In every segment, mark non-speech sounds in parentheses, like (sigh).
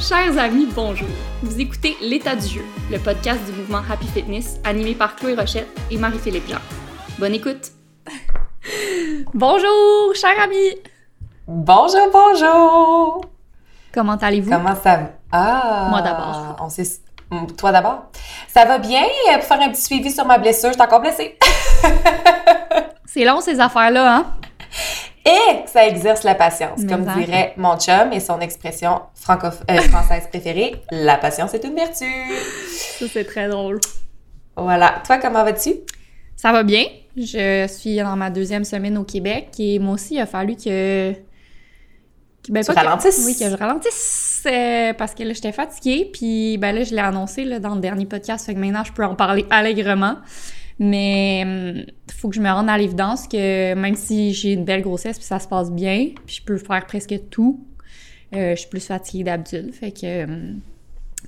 Chers amis, bonjour. Vous écoutez L'état du jeu, le podcast du mouvement Happy Fitness animé par Chloé Rochette et Marie-Philippe Jean. Bonne écoute. (laughs) bonjour, chers amis. Bonjour, bonjour. Comment allez-vous? Comment ça va? Ah! Moi d'abord. On s'est... Toi d'abord? Ça va bien? Pour faire un petit suivi sur ma blessure, je suis encore blessée. (laughs) C'est long ces affaires-là, hein? Et ça exerce la patience, Mais comme ça. dirait mon chum et son expression euh, française préférée, la patience est une vertu. Ça, c'est très drôle. Voilà. Toi, comment vas-tu? Ça va bien. Je suis dans ma deuxième semaine au Québec et moi aussi, il a fallu que. que- ben, Tu que- ralentisses. Oui, que je ralentisse euh, parce que là, j'étais fatiguée. Puis ben là, je l'ai annoncé là, dans le dernier podcast, fait que maintenant, je peux en parler (laughs) allègrement. Mais il faut que je me rende à l'évidence que même si j'ai une belle grossesse puis ça se passe bien, puis je peux faire presque tout, euh, je suis plus fatiguée d'habitude. Fait que. euh,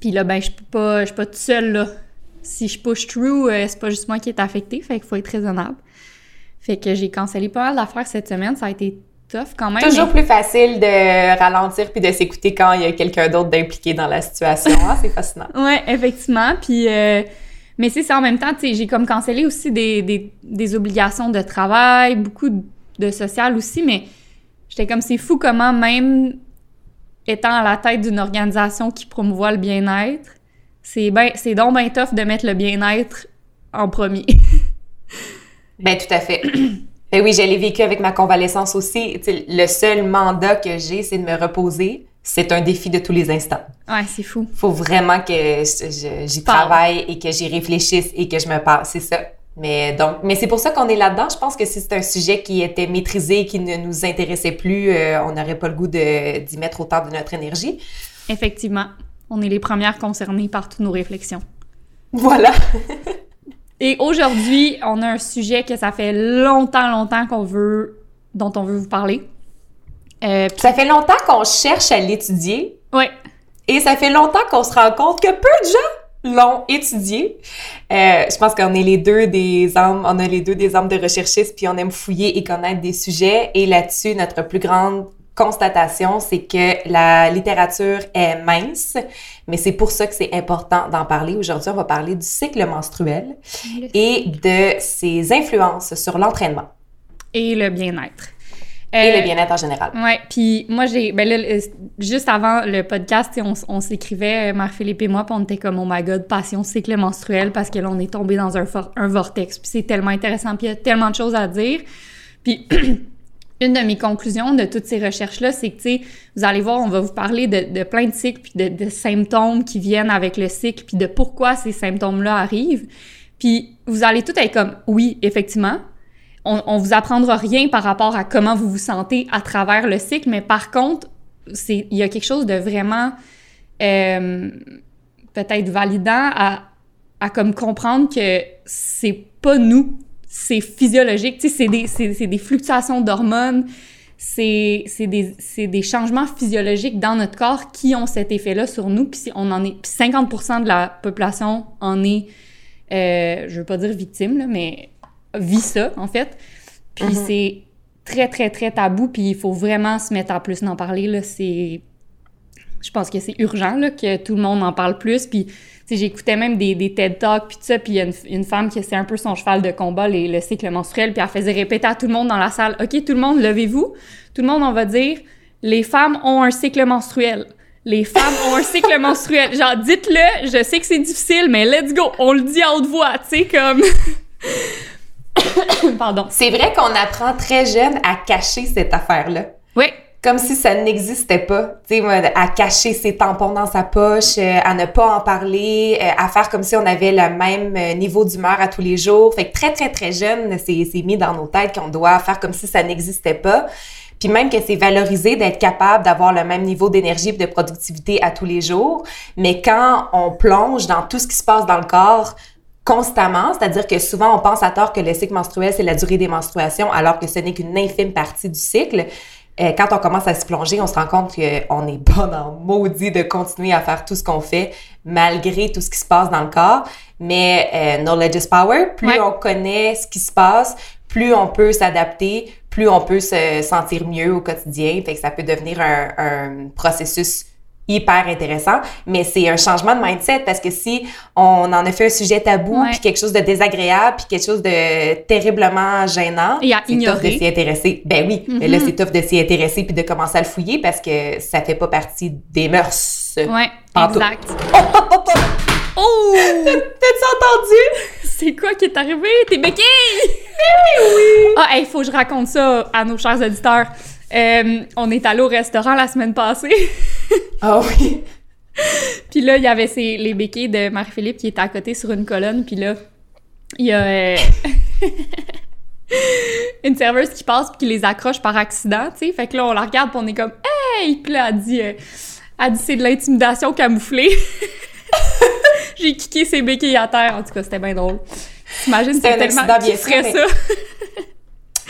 puis là, ben, je peux pas, je suis pas toute seule là. Si je push through, euh, c'est pas juste moi qui est affectée, fait qu'il faut être raisonnable. Fait que j'ai cancellé pas mal d'affaires cette semaine, ça a été tough quand même. Toujours mais- plus facile de ralentir puis de s'écouter quand il y a quelqu'un d'autre d'impliqué dans la situation. hein? C'est fascinant. (laughs) Ouais, effectivement. Puis, euh, mais c'est ça en même temps, j'ai comme cancellé aussi des, des, obligations de travail, beaucoup de, social aussi, mais j'étais comme, c'est fou comment même étant à la tête d'une organisation qui promouvoit le bien-être, c'est ben, donc bien tough de mettre le bien-être en premier. (laughs) Ben tout à fait. Ben oui, je l'ai vécu avec ma convalescence aussi. Le seul mandat que j'ai, c'est de me reposer. C'est un défi de tous les instants. ouais, c'est fou. faut vraiment que j'y travaille et que j'y réfléchisse et que je me parle. C'est ça. Mais donc, mais c'est pour ça qu'on est là-dedans. Je pense que si c'est un sujet qui était maîtrisé, qui ne nous intéressait plus, euh, on n'aurait pas le goût d'y mettre autant de notre énergie. Effectivement, on est les premières concernées par toutes nos réflexions. Voilà. (laughs) Et aujourd'hui, on a un sujet que ça fait longtemps, longtemps qu'on veut, dont on veut vous parler. Euh, Ça fait longtemps qu'on cherche à l'étudier ouais, et ça fait longtemps qu'on se rend compte que peu de gens l'ont étudié. Euh, je pense qu'on est les deux des âmes, on a les deux des âmes de recherchistes, puis on aime fouiller et connaître des sujets. Et là-dessus, notre plus grande constatation, c'est que la littérature est mince, mais c'est pour ça que c'est important d'en parler. Aujourd'hui, on va parler du cycle menstruel et de ses influences sur l'entraînement et le bien-être. Et Euh, le bien-être en général. Ouais, puis moi, j'ai. Ben là, le- juste avant le podcast, on, on s'écrivait, euh, Marie-Philippe et moi, puis on était comme, oh my god, passion cycle menstruel, parce que là, on est tombé dans un, for- un vortex. Puis c'est tellement intéressant, puis il y a tellement de choses à dire. Puis. (clears throat) Une de mes conclusions de toutes ces recherches-là, c'est que, tu sais, vous allez voir, on va vous parler de, de plein de cycles, puis de, de symptômes qui viennent avec le cycle, puis de pourquoi ces symptômes-là arrivent. Puis vous allez tout être comme, oui, effectivement, on, on vous apprendra rien par rapport à comment vous vous sentez à travers le cycle, mais par contre, il y a quelque chose de vraiment euh, peut-être validant à, à comme comprendre que c'est pas nous, c'est physiologique, tu sais, c'est des, des fluctuations d'hormones, c'est, des, des changements physiologiques dans notre corps qui ont cet effet-là sur nous, puis si on en est, puis 50% de la population en est, euh, je veux pas dire victime, là, mais vit ça, en fait. Puis Mhm. c'est très, très, très tabou, puis il faut vraiment se mettre à plus d'en parler, là. C'est... Je pense que c'est urgent, là, que tout le monde en parle plus, puis... Tu sais, j'écoutais même des, des TED Talks, puis tout ça, puis il y a une, une femme qui c'est un peu son cheval de combat, les- le cycle menstruel, puis elle faisait répéter à tout le monde dans la salle, « OK, tout le monde, levez-vous. Tout le monde, on va dire, les femmes ont un cycle menstruel. Les femmes ont un cycle (laughs) menstruel. Genre, dites-le, je sais que c'est difficile, mais let's go, on le dit à haute voix, tu sais, comme... (coughs) Pardon. C'est vrai qu'on apprend très jeune à cacher cette affaire-là. Oui, comme si ça n'existait pas, tu sais, à cacher ses tampons dans sa poche, euh, à ne pas en parler, euh, à faire comme si on avait le même euh, niveau d'humeur à tous les jours. Fait que très, très, très jeune, c'est c'est mis dans nos têtes qu'on doit faire comme si ça n'existait pas. Puis même que c'est valorisé d'être capable d'avoir le même niveau d'énergie et de productivité à tous les jours. Mais quand on plonge dans tout ce qui se passe dans le corps, constamment, c'est-à-dire que souvent on pense à tort que le cycle menstruel c'est la durée des menstruations alors que ce n'est qu'une infime partie du cycle. Euh, quand on commence à se plonger, on se rend compte qu'on est bon en maudit de continuer à faire tout ce qu'on fait malgré tout ce qui se passe dans le corps. Mais euh, knowledge is power. Plus Ouais. on connaît ce qui se passe, plus on peut s'adapter, plus on peut se sentir mieux au quotidien. Fait que ça peut devenir un, un processus hyper intéressant, mais c'est un changement de mindset parce que si on en a fait un sujet tabou, puis quelque chose de désagréable, puis quelque chose de terriblement gênant, c'est tough de s'y intéresser. Ben oui, mais là Mhm. c'est tough de s'y intéresser puis de commencer à le fouiller parce que ça fait pas partie des mœurs. Ouais, exact. Oh, oh, oh, oh! Oh! T'as-tu entendu? C'est quoi qui est arrivé? T'es béquille! Ah, il faut que je raconte ça à nos chers auditeurs. Euh, on est allé au restaurant la semaine passée, Ah oui. (laughs) puis là, il y avait les béquilles de Marie-Philippe qui étaient à côté sur une colonne, puis là, il y a euh, (laughs) une serveuse qui passe puis qui les accroche par accident, tu sais. Fait que là, on la regarde puis on est comme « Hey! » Puis là, elle dit, euh, elle dit c'est de l'intimidation camouflée. (laughs) J'ai kické ses béquilles à terre. En tout cas, c'était bien drôle. T'imagines, C'était c'est tellement... accident bien fait, ça?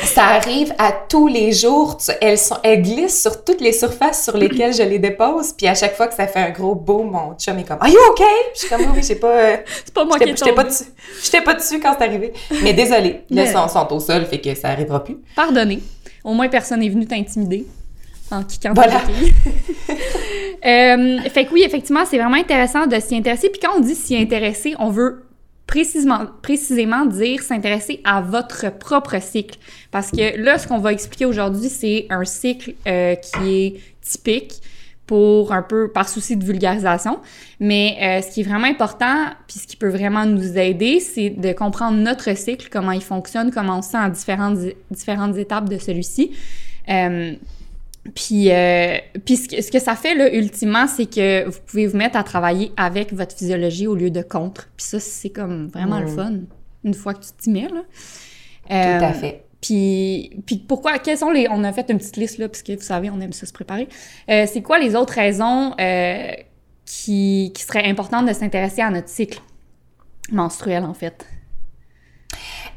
Ça arrive à tous les jours. Tu- Elles, sont, elles glissent sur toutes les surfaces sur lesquelles je les dépose. Puis à chaque fois que ça fait un gros boom, mon chum est comme Are you okay? Puis je suis comme Oui, j'ai pas. euh, (laughs) C'est pas moi qui J'étais ai j'étais pas dessus. Pas dessus quand c'est arrivé. Mais désolé, (laughs) là, ils sont, sont au sol, fait que ça arrivera plus. Pardonnez. Au moins, personne n'est venu t'intimider en kickant Voilà. (laughs) Euh, fait que oui, effectivement, c'est vraiment intéressant de s'y intéresser. Puis quand on dit s'y intéresser, on veut précisément, précisément dire s'intéresser à votre propre cycle. Parce que là, ce qu'on va expliquer aujourd'hui, c'est un cycle euh, qui est typique pour un peu par souci de vulgarisation. Mais euh, ce qui est vraiment important, puis ce qui peut vraiment nous aider, c'est de comprendre notre cycle, comment il fonctionne, comment on se sent à différentes, différentes étapes de celui-ci. Euh, puis, euh, puis ce, que, ce que ça fait, là, ultimement, c'est que vous pouvez vous mettre à travailler avec votre physiologie au lieu de contre. Puis ça, c'est comme vraiment le fun, une fois que tu t'y mets, là. Tout Euh, à fait. puis, puis pourquoi, quelles sont les... On a fait une petite liste, là, parce que vous savez, on aime ça se préparer. Euh, c'est quoi les autres raisons euh, qui, qui seraient importantes de s'intéresser à notre cycle menstruel, en fait?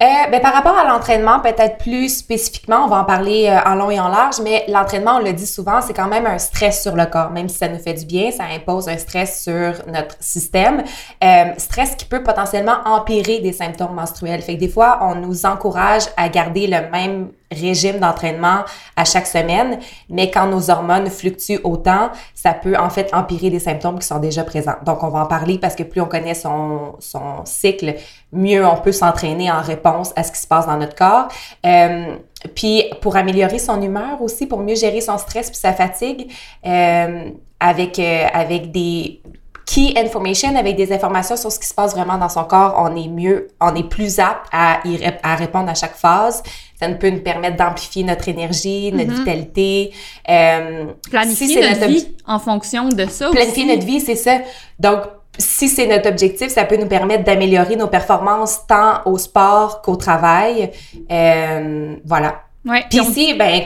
Euh, ben, par rapport à l'entraînement, peut-être plus spécifiquement, on va en parler euh, en long et en large, mais l'entraînement, on le dit souvent, c'est quand même un stress sur le corps. Même si ça nous fait du bien, ça impose un stress sur notre système. Euh, stress qui peut potentiellement empirer des symptômes menstruels. Fait que des fois, on nous encourage à garder le même régime d'entraînement à chaque semaine, mais quand nos hormones fluctuent autant, ça peut en fait empirer des symptômes qui sont déjà présents. Donc, on va en parler parce que plus on connaît son, son cycle, mieux on peut s'entraîner en réponse à ce qui se passe dans notre corps. Euh, puis, pour améliorer son humeur aussi, pour mieux gérer son stress puis sa fatigue, euh, avec, euh, avec des key information, avec des informations sur ce qui se passe vraiment dans son corps, on est mieux, on est plus apte à, y à répondre à chaque phase. Ça peut nous permettre d'amplifier notre énergie, notre Mhm. vitalité. Euh, Planifier si notre notre vie en fonction de ça planifier aussi. notre vie, c'est ça. Donc, si c'est notre objectif, ça peut nous permettre d'améliorer nos performances tant au sport qu'au travail. Euh, voilà. Ouais, Puis on- ici, ben,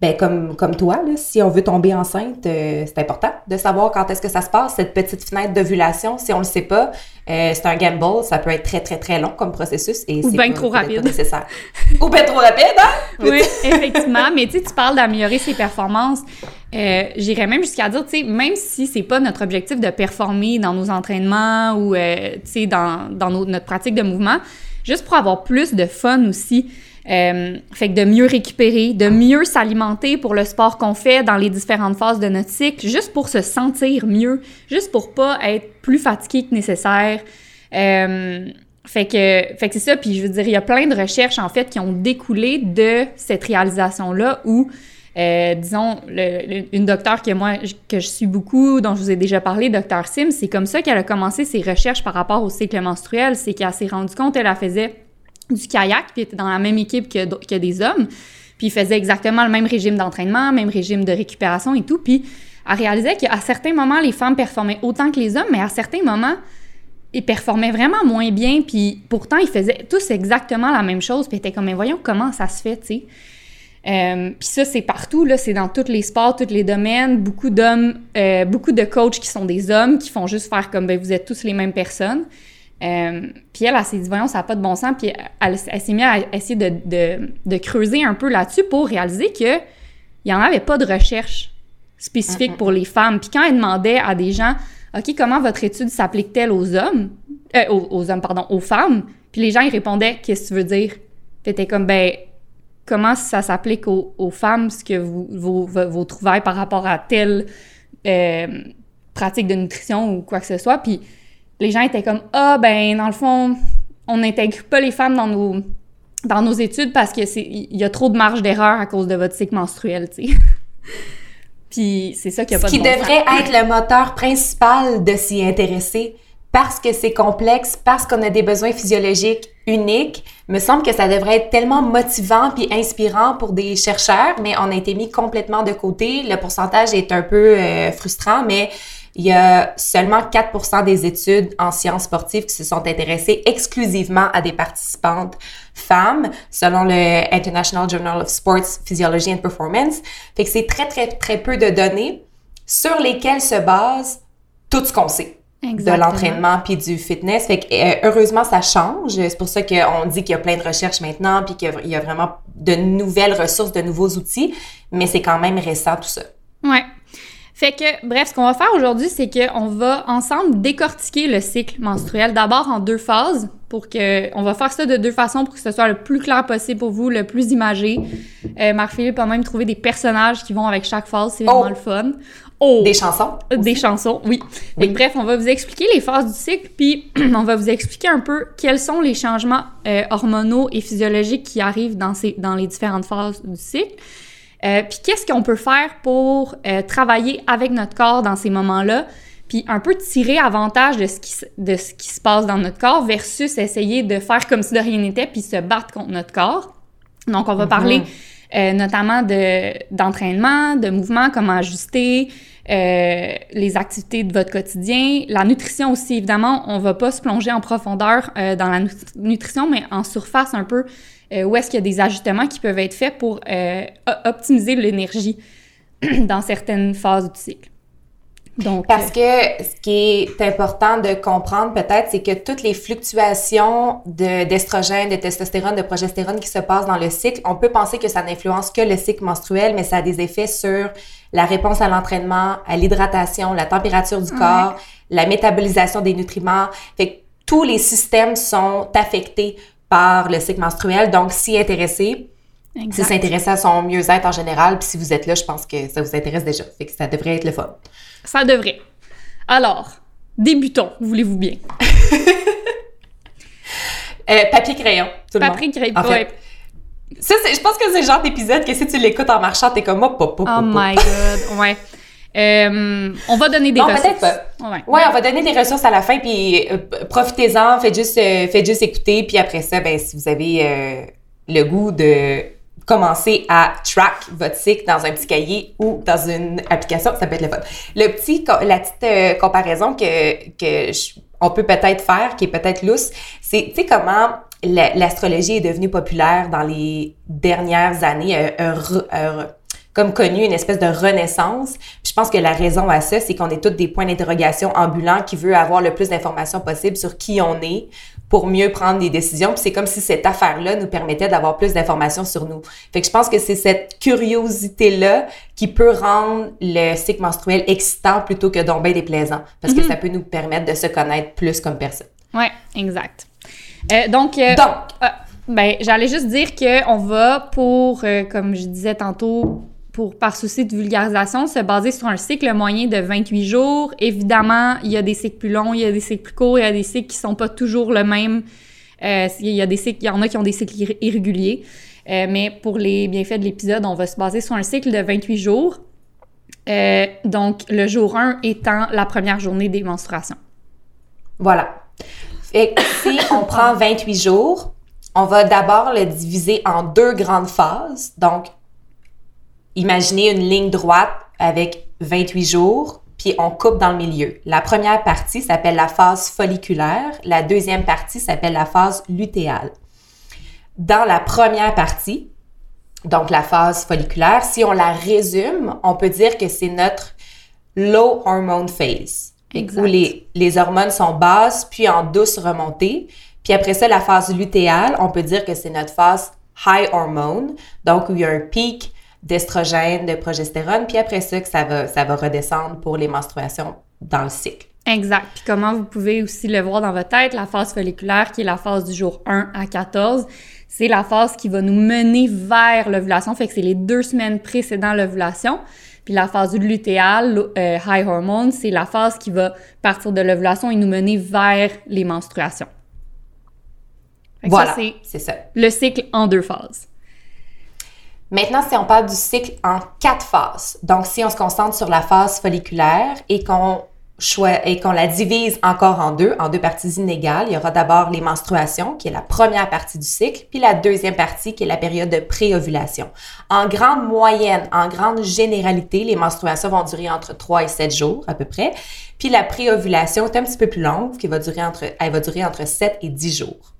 ben, comme, comme toi, là, si on veut tomber enceinte, euh, c'est important de savoir quand est-ce que ça se passe, cette petite fenêtre d'ovulation. Si on le sait pas, euh, c'est un gamble. Ça peut être très, très, très long comme processus. Et Ou c'est ben trop rapide. Pas nécessaire. Ou bien trop rapide, hein? Oui, effectivement. Mais tu parles d'améliorer ses performances. Euh, J'irais même jusqu'à dire, tu sais, même si c'est pas notre objectif de performer dans nos entraînements ou, tu sais, dans, dans nos- notre pratique de mouvement, juste pour avoir plus de fun aussi. Euh, fait que de mieux récupérer, de mieux s'alimenter pour le sport qu'on fait dans les différentes phases de notre cycle, juste pour se sentir mieux, juste pour pas être plus fatigué que nécessaire. Euh, fait que, c'est ça, puis je veux dire, il y a plein de recherches en fait qui ont découlé de cette réalisation-là où, euh, disons, une docteure que moi, que je suis beaucoup, dont je vous ai déjà parlé, docteur Sim, c'est comme ça qu'elle a commencé ses recherches par rapport au cycle menstruel, c'est qu'elle s'est rendue compte, elle, elle faisait du kayak, puis elle était dans la même équipe que, que des hommes, puis ils faisaient exactement le même régime d'entraînement, même régime de récupération et tout, puis elle réalisait qu'à certains moments, les femmes performaient autant que les hommes, mais à certains moments, ils performaient vraiment moins bien, puis pourtant, ils faisaient tous exactement la même chose, puis elle était comme, mais voyons comment ça se fait, tu sais. Euh, puis ça, c'est partout, là, c'est dans tous les sports, tous les domaines, beaucoup d'hommes, euh, beaucoup de coachs qui sont des hommes, qui font juste faire comme, ben, vous êtes tous les mêmes personnes. Euh, puis elle, elle s'est dit, voyons, ça n'a pas de bon sens, puis elle, elle s'est mise à essayer de, de, de creuser un peu là-dessus pour réaliser que il n'y en avait pas de recherche spécifique pour les femmes. Puis quand elle demandait à des gens, OK, comment votre étude s'applique-t-elle aux hommes? Euh, aux, aux hommes, pardon, aux femmes. Puis les gens, ils répondaient, qu'est-ce que tu veux dire? Puis comme, ben, comment ça s'applique aux, aux femmes, ce que vous, vos, vos, vos trouvailles par rapport à tel euh, pratique de nutrition ou quoi que ce soit. Puis les gens étaient comme ah ben dans le fond on n'intègre pas les femmes dans nos dans nos études parce que c'est il y a trop de marge d'erreur à cause de votre cycle menstruel, tu sais. (laughs) Puis c'est ça qui a pas Ce qui de bon devrait être le moteur principal de s'y intéresser parce que c'est complexe, parce qu'on a des besoins physiologiques uniques, me semble que ça devrait être tellement motivant puis inspirant pour des chercheurs, mais on a été mis complètement de côté. Le pourcentage est un peu euh, frustrant, mais il y a seulement 4 des études en sciences sportives qui se sont intéressées exclusivement à des participantes femmes, selon le International Journal of Sports Physiology and Performance. Fait que c'est très, très, très peu de données sur lesquelles se base tout ce qu'on sait de Exactement. l'entraînement puis du fitness. Fait que euh, heureusement ça change. C'est pour ça qu'on dit qu'il y a plein de recherches maintenant puis qu'il y y a vraiment de nouvelles ressources, de nouveaux outils, mais c'est quand même récent tout ça. Ouais. Fait que, bref, ce qu'on va faire aujourd'hui, c'est qu'on va ensemble décortiquer le cycle menstruel, d'abord en deux phases, pour que, on va faire ça de deux façons pour que ce soit le plus clair possible pour vous, le plus imagé. Euh, Marc-Philippe a même trouvé des personnages qui vont avec chaque phase, c'est vraiment Oh! le fun. Oh! Des chansons. Des chansons, oui. Fait que Oui. bref, on va vous expliquer les phases du cycle, puis (clears throat) on va vous expliquer un peu quels sont les changements euh, hormonaux et physiologiques qui arrivent dans, ces, dans les différentes phases du cycle. Euh, puis qu'est-ce qu'on peut faire pour euh, travailler avec notre corps dans ces moments-là, puis un peu tirer avantage de ce, qui, se- de ce qui se passe dans notre corps versus essayer de faire comme si de rien n'était puis se battre contre notre corps. Donc, on va parler euh, notamment de, d'entraînement, de mouvement, comment ajuster, euh, les activités de votre quotidien, la nutrition aussi, évidemment, on va pas se plonger en profondeur euh, dans la nu- nutrition, mais en surface un peu, euh, où est-ce qu'il y a des ajustements qui peuvent être faits pour euh, optimiser l'énergie (clears throat) dans certaines phases du cycle. Donc, Parce que ce qui est important de comprendre peut-être, c'est que toutes les fluctuations de- d'estrogène, de, testostérone, de progestérone qui se passent dans le cycle, on peut penser que ça n'influence que le cycle menstruel, mais ça a des effets sur la réponse à l'entraînement, à l'hydratation, la température du corps, la métabolisation des nutriments. Fait que tous les systèmes sont affectés par le cycle menstruel. Donc, s'y intéresser, exact. s'intéresser à son mieux-être en général. Puis si vous êtes là, je pense que ça vous intéresse déjà. Fait que ça devrait être le fun. Ça devrait. Alors, débutons, voulez-vous bien? (laughs) Euh, papier crayon, tout le monde. Patrick Grape, En fait. Ça, je pense que c'est le genre d'épisode que si tu l'écoutes en marchant, t'es comme, oh, pop, pop, Oh my god, ouais. Euh, on va donner des Non, ressources. peut-être pas. Ouais. Ouais, on va donner des ressources à la fin, puis euh, profitez-en, faites juste, euh, faites juste écouter, puis après ça, ben, si vous avez le goût de commencer à track votre cycle dans un petit cahier ou dans une application, ça peut être le fun. Le petit, la petite comparaison que, que je- on peut peut-être faire, qui est peut-être lousse, c'est, tu sais, comment la- l'astrologie est devenue populaire dans les dernières années, un un comme connu une espèce de renaissance. Puis je pense que la raison à ça, c'est qu'on est tous des points d'interrogation ambulants qui veut avoir le plus d'informations possible sur qui on est pour mieux prendre des décisions. Puis c'est comme si cette affaire-là nous permettait d'avoir plus d'informations sur nous. Fait que je pense que c'est cette curiosité-là qui peut rendre le cycle menstruel excitant plutôt que donc bien déplaisant. Parce que ça peut nous permettre de se connaître plus comme personne. Ouais, exact. Euh, donc, euh, Donc, ah, ben, j'allais juste dire que on va pour, euh, comme je disais tantôt, par souci de vulgarisation, se baser sur un cycle moyen de 28 jours. Évidemment, il y a des cycles plus longs, il y a des cycles plus courts, il y a des cycles qui sont pas toujours le même. Euh, il y a des cycles, il y en a qui ont des cycles irré- irréguliers. Euh, mais pour les bienfaits de l'épisode, on va se baser sur un cycle de 28 jours. Euh, donc, le jour 1 étant la première journée des menstruations. Voilà. Que si on prend 28 jours, on va d'abord le diviser en deux grandes phases. Donc, imaginez une ligne droite avec 28 jours, puis on coupe dans le milieu. La première partie s'appelle la phase folliculaire, la deuxième partie s'appelle la phase lutéale. Dans la première partie, donc la phase folliculaire, si on la résume, on peut dire que c'est notre low hormone phase. Exact. Où les, les hormones sont basses, puis en douce remontée. Puis après ça, la phase lutéale, on peut dire que c'est notre phase high hormone, donc où il y a un pic d'estrogène, de progestérone, puis après ça, que ça va, ça va redescendre pour les menstruations dans le cycle. Exact. Puis comment vous pouvez aussi le voir dans votre tête, la phase folliculaire, qui est la phase du jour 1 à 14, c'est la phase qui va nous mener vers l'ovulation. Fait que c'est les deux semaines précédant l'ovulation. Puis la phase lutéale, euh, high hormone, c'est la phase qui va partir de l'ovulation et nous mener vers les menstruations. voilà, c'est ça. Le cycle en deux phases. Maintenant, si on parle du cycle en quatre phases, donc si on se concentre sur la phase folliculaire et qu'on et qu'on la divise encore en deux, en deux parties inégales. Il y aura d'abord les menstruations, qui est la première partie du cycle, puis la deuxième partie, qui est la période de préovulation. En grande moyenne, en grande généralité, les menstruations vont durer entre 3 et 7 jours à peu près. Puis la préovulation est un petit peu plus longue, qui va durer entre, elle va durer entre 7 et 10 jours.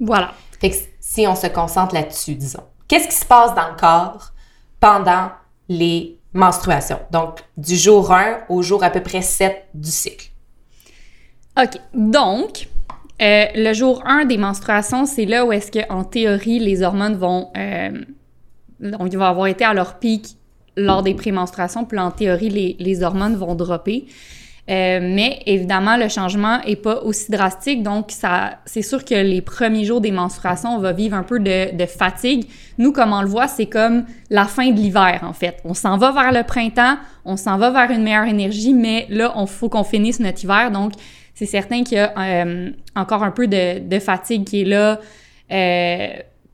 Voilà. Fait que si on se concentre là-dessus, disons. Qu'est-ce qui se passe dans le corps pendant les menstruations? Donc, du jour 1 au jour à peu près 7 du cycle. OK. Donc, euh, le jour 1 des menstruations, c'est là où est-ce qu'en théorie, les hormones vont... Euh, avoir été à leur pic lors des prémenstruations, puis en théorie, les, les hormones vont dropper. Euh, mais évidemment, le changement est pas aussi drastique, donc ça, c'est sûr que les premiers jours des menstruations, on va vivre un peu de, de fatigue. Nous, comme on le voit, c'est comme la fin de l'hiver en fait. On s'en va vers le printemps, on s'en va vers une meilleure énergie, mais là, on faut qu'on finisse notre hiver, donc c'est certain qu'il y a euh, encore un peu de, de, fatigue qui est là. Euh,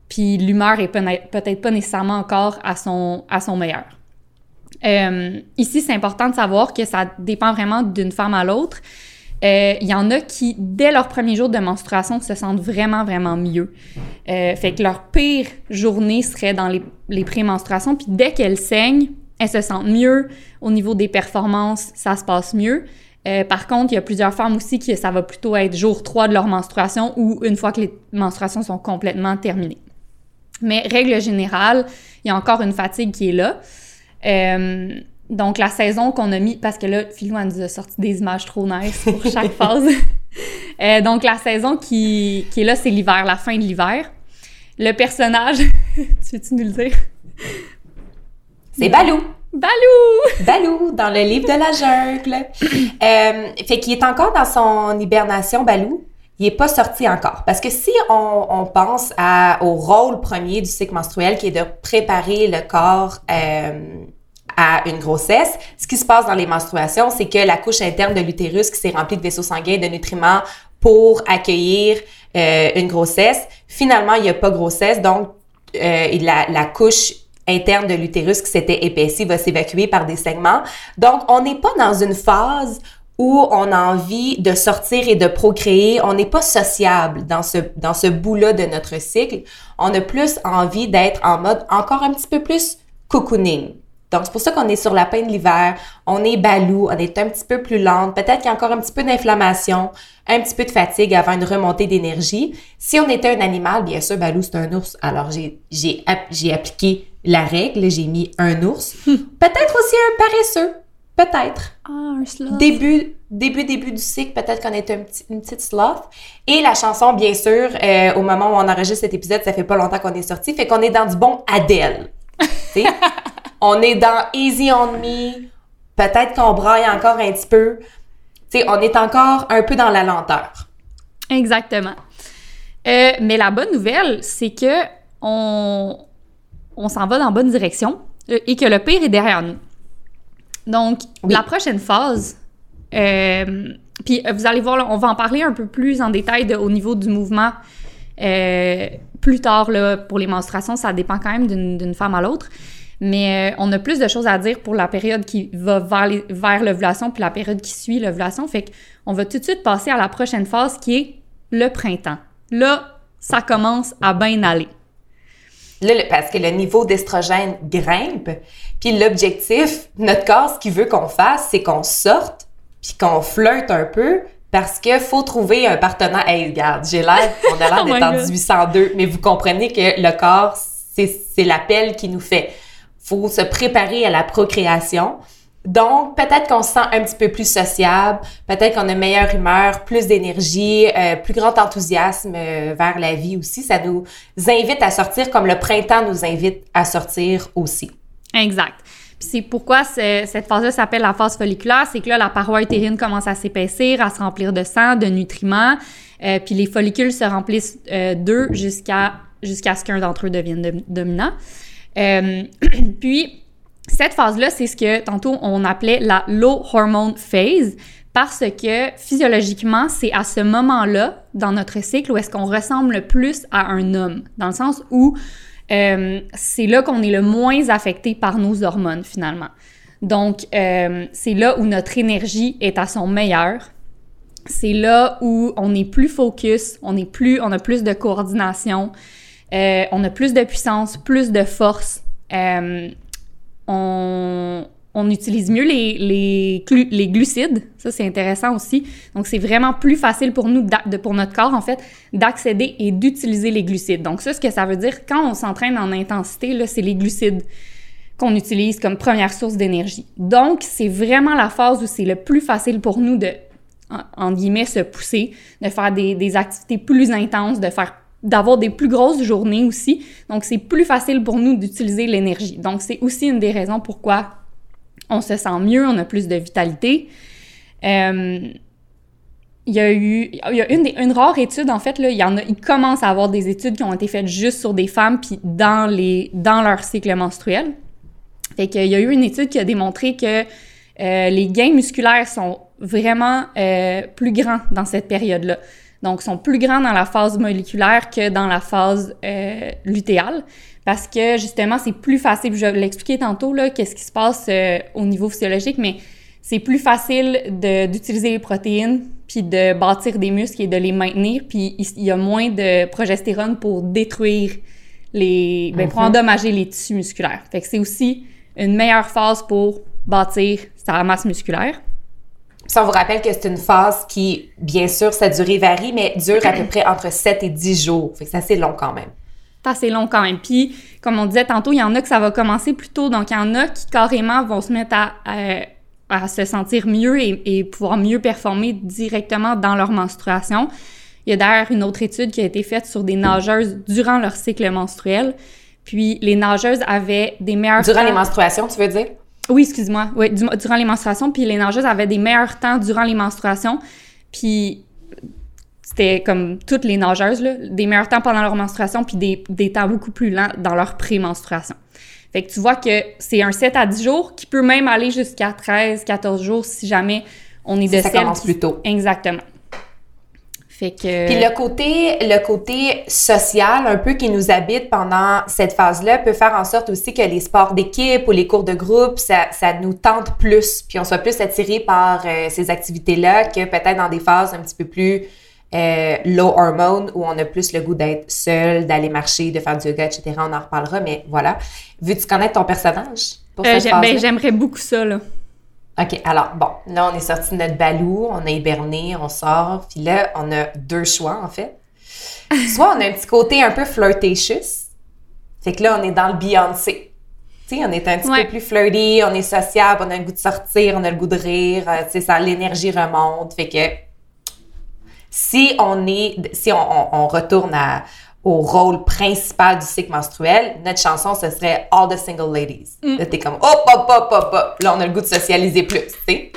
puis l'humeur est peut-être pas nécessairement encore à son, à son meilleur. Euh, ici, c'est important de savoir que ça dépend vraiment d'une femme à l'autre. Euh, il y en a qui, dès leur premier jour de menstruation, se sentent vraiment, vraiment mieux. Euh, fait que leur pire journée serait dans les, les prémenstruations, puis dès qu'elles saignent, elles se sentent mieux. Au niveau des performances, ça se passe mieux. Euh, par contre, il y a plusieurs femmes aussi qui ça va plutôt être jour 3 de leur menstruation ou une fois que les menstruations sont complètement terminées. Mais règle générale, il y a encore une fatigue qui est là. Euh, donc, la saison qu'on a mis, parce que là, Philou, nous a sorti des images trop nice pour chaque (laughs) phase. Euh, donc, la saison qui, qui est là, c'est l'hiver, la fin de l'hiver. Le personnage, (laughs) tu veux-tu nous le dire? C'est Balou. Balou! Balou, dans le livre de la jungle. (clears throat) Euh, fait qu'il est encore dans son hibernation, Balou. Il n'est pas sorti encore. Parce que si on, on pense à, au rôle premier du cycle menstruel, qui est de préparer le corps euh, à une grossesse, ce qui se passe dans les menstruations, c'est que la couche interne de l'utérus qui s'est remplie de vaisseaux sanguins, de nutriments pour accueillir euh, une grossesse, finalement, il n'y a pas grossesse, donc euh, la, la couche interne de l'utérus qui s'était épaissie va s'évacuer par des segments. Donc, on n'est pas dans une phase où on a envie de sortir et de procréer. On n'est pas sociable dans ce, dans ce bout-là de notre cycle. On a plus envie d'être en mode encore un petit peu plus cocooning. Donc, c'est pour ça qu'on est sur la peine de l'hiver, on est balou, on est un petit peu plus lente, peut-être qu'il y a encore un petit peu d'inflammation, un petit peu de fatigue avant une remontée d'énergie. Si on était un animal, bien sûr, balou, c'est un ours. Alors, j'ai, appliqué la règle, j'ai mis un ours. (laughs) peut-être aussi un paresseux. Peut-être. Ah, un sloth. Début, début, début du cycle, peut-être qu'on est un petit, une petite sloth. Et la chanson, bien sûr, euh, au moment où on enregistre cet épisode, ça fait pas longtemps qu'on est sorti, fait qu'on est dans du bon Adele. (laughs) on est dans Easy on Me. Peut-être qu'on braille encore un petit peu. sais, on est encore un peu dans la lenteur. Exactement. Euh, mais la bonne nouvelle, c'est que on, on s'en va dans la bonne direction euh, et que le pire est derrière nous. Donc, la prochaine phase, euh, puis vous allez voir, on va en parler un peu plus en détail au niveau du mouvement euh, plus tard là, pour les menstruations. Ça dépend quand même d'une femme à l'autre. Mais on a plus de choses à dire pour la période qui va vers, vers l'ovulation puis la période qui suit l'ovulation. Fait qu'on va tout de suite passer à la prochaine phase qui est le printemps. Là, ça commence à bien aller. Là, parce que le niveau d'estrogène grimpe, puis l'objectif, notre corps, ce qu'il veut qu'on fasse, c'est qu'on sorte, puis qu'on flirte un peu, parce qu'il faut trouver un partenaire. Hey, regarde, j'ai l'air, on a l'air (laughs) oh d'être en 1802, mais vous comprenez que le corps, c'est l'appel qui nous fait. Faut se préparer à la procréation. Donc, peut-être qu'on se sent un petit peu plus sociable, peut-être qu'on a meilleure humeur, plus d'énergie, euh, plus grand enthousiasme euh, vers la vie aussi. Ça nous invite à sortir comme le printemps nous invite à sortir aussi. Exact. Puis c'est pourquoi cette phase-là s'appelle la phase folliculaire, c'est que là, la paroi utérine commence à s'épaissir, à se remplir de sang, de nutriments, euh, puis les follicules se remplissent d'eux jusqu'à jusqu'à ce qu'un d'entre eux devienne dominant. (clears throat) puis cette phase-là, c'est ce que tantôt on appelait la low hormone phase parce que physiologiquement, c'est à ce moment-là dans notre cycle où est-ce qu'on ressemble le plus à un homme, dans le sens où euh, c'est là qu'on est le moins affecté par nos hormones finalement. Donc, euh, c'est là où notre énergie est à son meilleur. C'est là où on est plus focus, on est plus, on a plus de coordination, euh, on a plus de puissance, plus de force. Euh, on, utilise mieux les, glucides. Ça, c'est intéressant aussi. Donc, c'est vraiment plus facile pour nous, pour notre corps, en fait, d'accéder et d'utiliser les glucides. Donc, ça, ce que ça veut dire, quand on s'entraîne en intensité, c'est les glucides qu'on utilise comme première source d'énergie. Donc, c'est vraiment la phase où c'est le plus facile pour nous de, en, guillemets, se pousser, de faire des, des activités plus intenses, de faire d'avoir des plus grosses journées aussi. Donc, c'est plus facile pour nous d'utiliser l'énergie. Donc, c'est aussi une des raisons pourquoi on se sent mieux, on a plus de vitalité. Euh, il y a eu y a une, rare étude en fait là, il il commence à avoir des études qui ont été faites juste sur des femmes puis dans les dans leur cycle menstruel. Fait qu'il y a eu une étude qui a démontré que euh, les gains musculaires sont vraiment euh, plus grands dans cette période-là. Donc, sont plus grands dans la phase moléculaire que dans la phase lutéale parce que justement, c'est plus facile. Je vais l'expliquer tantôt, là, qu'est-ce qui se passe euh, au niveau physiologique, mais c'est plus facile d'utiliser les protéines, puis de bâtir des muscles et de les maintenir, puis il y a moins de progestérone pour détruire les. Ben, pour mhm. endommager les tissus musculaires. Fait que c'est aussi une meilleure phase pour bâtir sa masse musculaire. Ça, on vous rappelle que c'est une phase qui, bien sûr, sa durée varie, mais dure à peu près entre 7 et 10 jours. Fait que c'est assez long quand même assez long quand même. Puis, comme on disait tantôt, il y en a que ça va commencer plus tôt. Donc, il y en a qui carrément vont se mettre à, à, se sentir mieux et, pouvoir mieux performer directement dans leur menstruation. Il y a d'ailleurs une autre étude qui a été faite sur des nageuses durant leur cycle menstruel. Puis, les nageuses avaient des meilleurs Durant les menstruations, tu veux dire? Oui, excuse-moi. Oui, durant les menstruations. Puis, les nageuses avaient des meilleurs temps durant les menstruations. Puis, c'était comme toutes les nageuses, là, des meilleurs temps pendant leur menstruation, puis des, des temps beaucoup plus lents dans leur pré-menstruation. Fait que tu vois que c'est un 7 à 10 jours qui peut même aller jusqu'à 13, 14 jours si jamais on est de Ça commence plus tôt. Exactement. Fait que... Puis le côté, le côté social, un peu qui nous habite pendant cette phase-là, peut faire en sorte aussi que les sports d'équipe ou les cours de groupe, ça, ça nous tente plus, puis on soit plus attiré par euh, ces activités-là que peut-être dans des phases un petit peu plus euh, low hormone où on a plus le goût d'être seul, d'aller marcher, de faire du yoga, etc. On en reparlera, mais voilà. Veux-tu connaître ton personnage pour euh, ben, J'aimerais beaucoup ça, là. OK, alors, bon, là, on est sorti de notre balou, on a hiberné, on sort, puis là, on a deux choix, en fait. Soit on a un petit côté un peu flirtatious, fait que là, on est dans le Beyoncé. Tu sais, on est un petit peu plus flirty, on est sociable, on a le goût de sortir, on a le goût de rire, euh, tu sais, ça, l'énergie remonte, fait que si on est, si on, retourne au rôle principal du cycle menstruel, notre chanson, ce serait All the Single Ladies. Mm. Là, t'es comme hop, hop, hop, hop, hop. Là, on a le goût de socialiser plus, tu sais.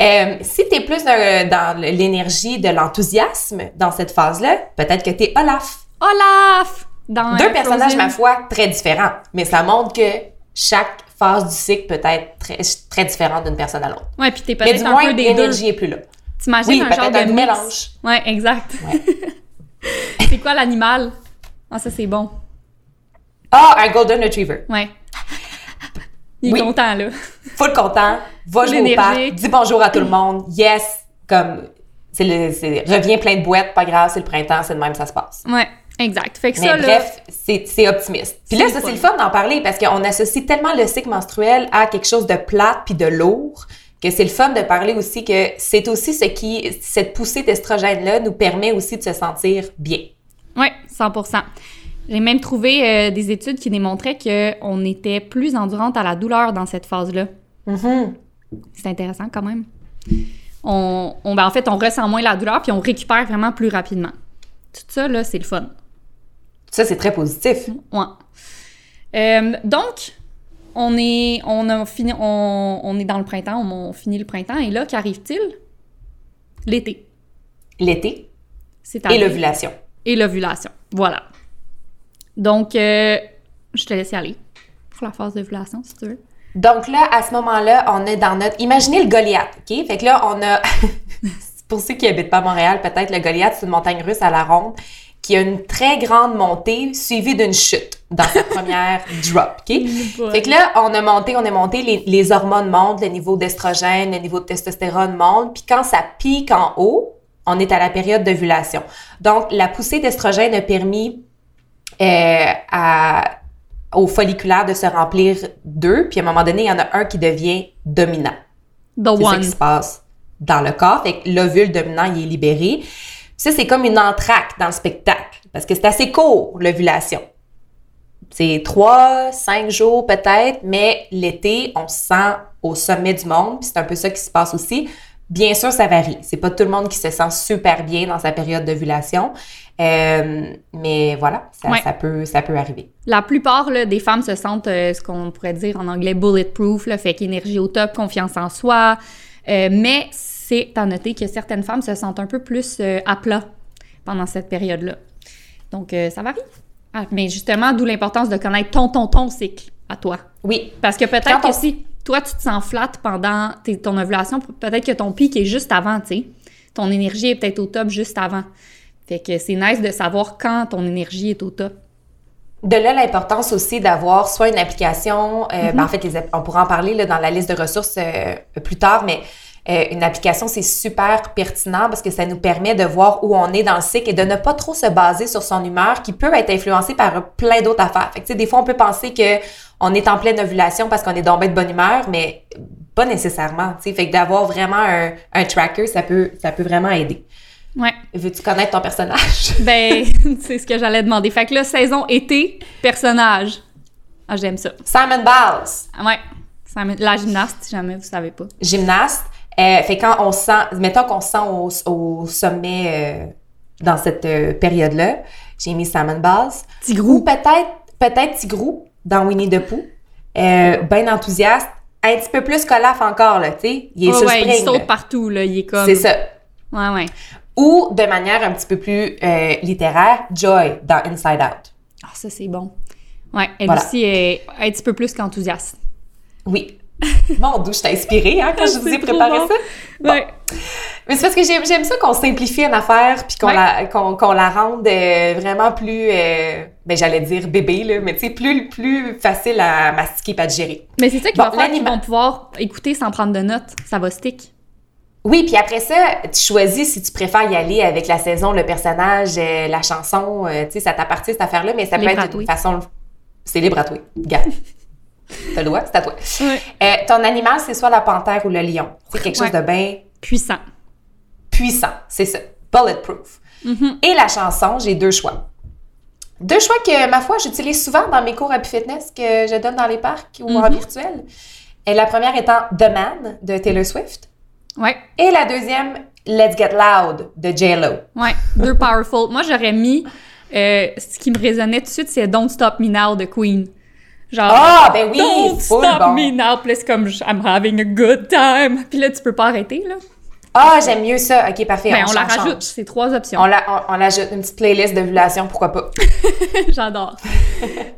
Euh, si tu es plus dans, l'énergie de l'enthousiasme dans cette phase-là, peut-être que tu es Olaf. Olaf! Dans Deux personnages, ma foi, très différents. Mais ça montre que chaque phase du cycle peut être très, très différente d'une personne à l'autre. Ouais, puis t'es peut-être un peu des l'énergie est plus là. T'imagines un genre de mélange. Ouais, exact. (laughs) (laughs) c'est quoi l'animal? Ah, ça, c'est bon. Ah, un Golden Retriever. Ouais. Il est content, là. Full content. Va jouer au parc. Dis bonjour à tout le monde. Yes. Comme, c'est le, reviens plein de boîtes, pas grave, c'est le printemps, c'est de même, ça se passe. Ouais. Exact. Fait que Mais ça, bref, c'est optimiste. Puis là, ça, c'est le fun d'en parler parce qu'on associe tellement le cycle menstruel à quelque chose de plate puis de lourd que c'est le fun de parler aussi que c'est aussi ce qui, cette poussée d'estrogène-là nous permet aussi de se sentir bien. Oui, 100% J'ai même trouvé euh, des études qui démontraient qu'on était plus endurante à la douleur dans cette phase-là. Mm-hmm. C'est intéressant quand même. On, ben, en fait, on ressent moins la douleur puis on récupère vraiment plus rapidement. Tout ça, là, c'est le fun. Ça, c'est très positif. Ouais. Euh, donc, on est, on a fini, on, est dans le printemps, on, finit le printemps, et là, qu'arrive-t-il? L'été. L'été. C'est Et l'ovulation. Et l'ovulation. Voilà. Donc, euh, je te laisse y aller pour la phase d'ovulation, si tu veux. Donc là, à ce moment-là, on est dans notre... Imaginez le Goliath, OK? Fait que là, on a... (laughs) pour ceux qui habitent pas à Montréal, peut-être le Goliath, c'est une montagne russe à la ronde qui a une très grande montée suivie d'une chute dans sa (laughs) première drop, OK? Fait que là, on a monté, on a monté, les, les hormones montent, le niveau d'estrogène, le niveau de testostérone monte, puis quand ça pique en haut, on est à la période d'ovulation. Donc, la poussée d'estrogène a permis euh, à, au folliculaire de se remplir d'eux, puis à un moment donné, il y en a un qui devient dominant. The C'est one. qui se passe dans le corps. Fait que l'ovule dominant, il est libéré. Ça, c'est comme une entracte dans le spectacle, parce que c'est assez court, l'ovulation. C'est trois, cinq jours peut-être, mais l'été, on se sent au sommet du monde, puis c'est un peu ça qui se passe aussi. Bien sûr, ça varie. C'est pas tout le monde qui se sent super bien dans sa période d'ovulation, Euh, mais voilà, ça, Ouais. ça peut, ça peut arriver. La plupart là, des femmes se sentent euh, ce qu'on pourrait dire en anglais bulletproof, là, fait qu'énergie au top, confiance en soi. Euh, mais c'est à noter que certaines femmes se sentent un peu plus euh, à plat pendant cette période-là. Donc, euh, ça varie. Ah, mais justement, d'où l'importance de connaître ton, ton, ton cycle à toi. Oui, Parce que peut-être que on- si toi, tu te sens flat pendant tes- ton ovulation, peut-être que ton pic est juste avant, tu sais. Ton énergie est peut-être au top juste avant. Fait que c'est nice de savoir quand ton énergie est au top. De là, l'importance aussi d'avoir soit une application, euh, ben, en fait, on pourra en parler là, dans la liste de ressources euh, plus tard, mais euh, une application, c'est super pertinent parce que ça nous permet de voir où on est dans le cycle et de ne pas trop se baser sur son humeur qui peut être influencée par plein d'autres affaires. Fait que, des fois, on peut penser que on est en pleine ovulation parce qu'on est dans de bonne humeur, mais pas nécessairement. tu sais. Fait que d'avoir vraiment un, un tracker, ça peut, ça peut vraiment aider. Ouais. Veux-tu connaître ton personnage? (laughs) Ben, (laughs) c'est ce que j'allais demander. Fait que là, saison été, personnage. Ah, j'aime ça. Simon Biles. Ouais. La gymnaste, si jamais vous savez pas. gymnaste. Euh, fait quand on sent, mettons qu'on se sent au, au sommet euh, dans cette euh, période-là, j'ai mis Salmon Balls. Tigrou. Ou peut-être, peut-être Tigrou dans Winnie the Pooh. Euh, ben enthousiaste. Un petit peu plus colaf encore, là, tu sais. Il est Ouais, sur ouais, il saute là. partout, là. Il est comme. C'est ça. Ouais, ouais. Ou de manière un petit peu plus littéraire, Joy dans Inside Out. Ah, ça, c'est bon. Ouais, elle Voilà. aussi est un petit peu plus qu'enthousiaste. Oui. (laughs) Mon d'où je t'ai inspiré hein, quand je (laughs) vous ai préparé bon. ça. Bon. Ouais. Mais c'est parce que j'aime, ça qu'on simplifie une affaire puis qu'on, Ouais. la, qu'on, qu'on la rende euh, vraiment plus, euh, ben j'allais dire bébé, là, mais tu sais, plus, plus facile à mastiquer et à digérer. Mais c'est ça qui Bon, va faire qu'ils vont pouvoir écouter sans prendre de notes. Ça va stick. Oui, puis après ça, tu choisis si tu préfères y aller avec la saison, le personnage, euh, la chanson, tu sais, ça t'appartient cette affaire-là, mais ça peut être toi. une façon... C'est libre à toi. Regarde. T'as le droit, c'est à toi. Euh, ton animal, c'est soit la panthère ou le lion. C'est quelque chose Ouais. de bien Puissant. puissant, c'est ça. Bulletproof. Mhm. Et la chanson, j'ai deux choix. Deux choix que, ma foi, j'utilise souvent dans mes cours Happy Fitness que je donne dans les parcs ou en Mhm. virtuel. Et la première étant The Man de Taylor Swift. Ouais. Et la deuxième, Let's Get Loud de J-Lo. Ouais. Deux powerful. Moi, j'aurais mis. euh, ce qui me résonnait tout de suite, c'est Don't Stop Me Now de Queen. Genre. Ah, ben oui, Don't stop bon. me now. Puis c'est comme I'm having a good time. Puis là, tu peux pas arrêter, là. Ah, j'aime mieux ça. OK, parfait. Ben, on, la change, rajoute. C'est trois options. On, la, on, on l'ajoute une petite playlist d'ovulation, pourquoi pas. (laughs) J'adore. (laughs)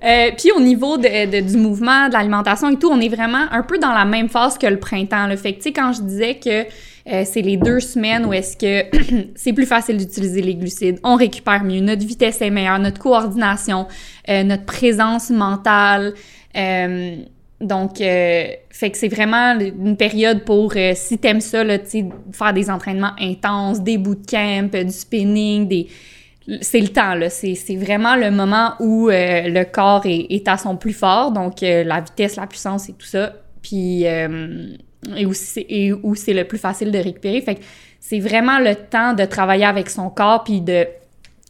Euh, puis au niveau de, de- du mouvement, de l'alimentation et tout, on est vraiment un peu dans la même phase que le printemps. Là. Fait que, tu sais, quand je disais que euh, c'est les deux semaines où est-ce que (clears throat) c'est plus facile d'utiliser les glucides, on récupère mieux, notre vitesse est meilleure, notre coordination, euh, notre présence mentale. euh, donc, fait que c'est vraiment une période pour, si t'aimes ça, faire des entraînements intenses, des bootcamps, du spinning, des, c'est le temps, là. C'est, vraiment le moment où le corps est, est à son plus fort, donc la vitesse, la puissance et tout ça. Puis, euh, et, où c'est, le plus facile de récupérer. Fait que c'est vraiment le temps de travailler avec son corps, puis de,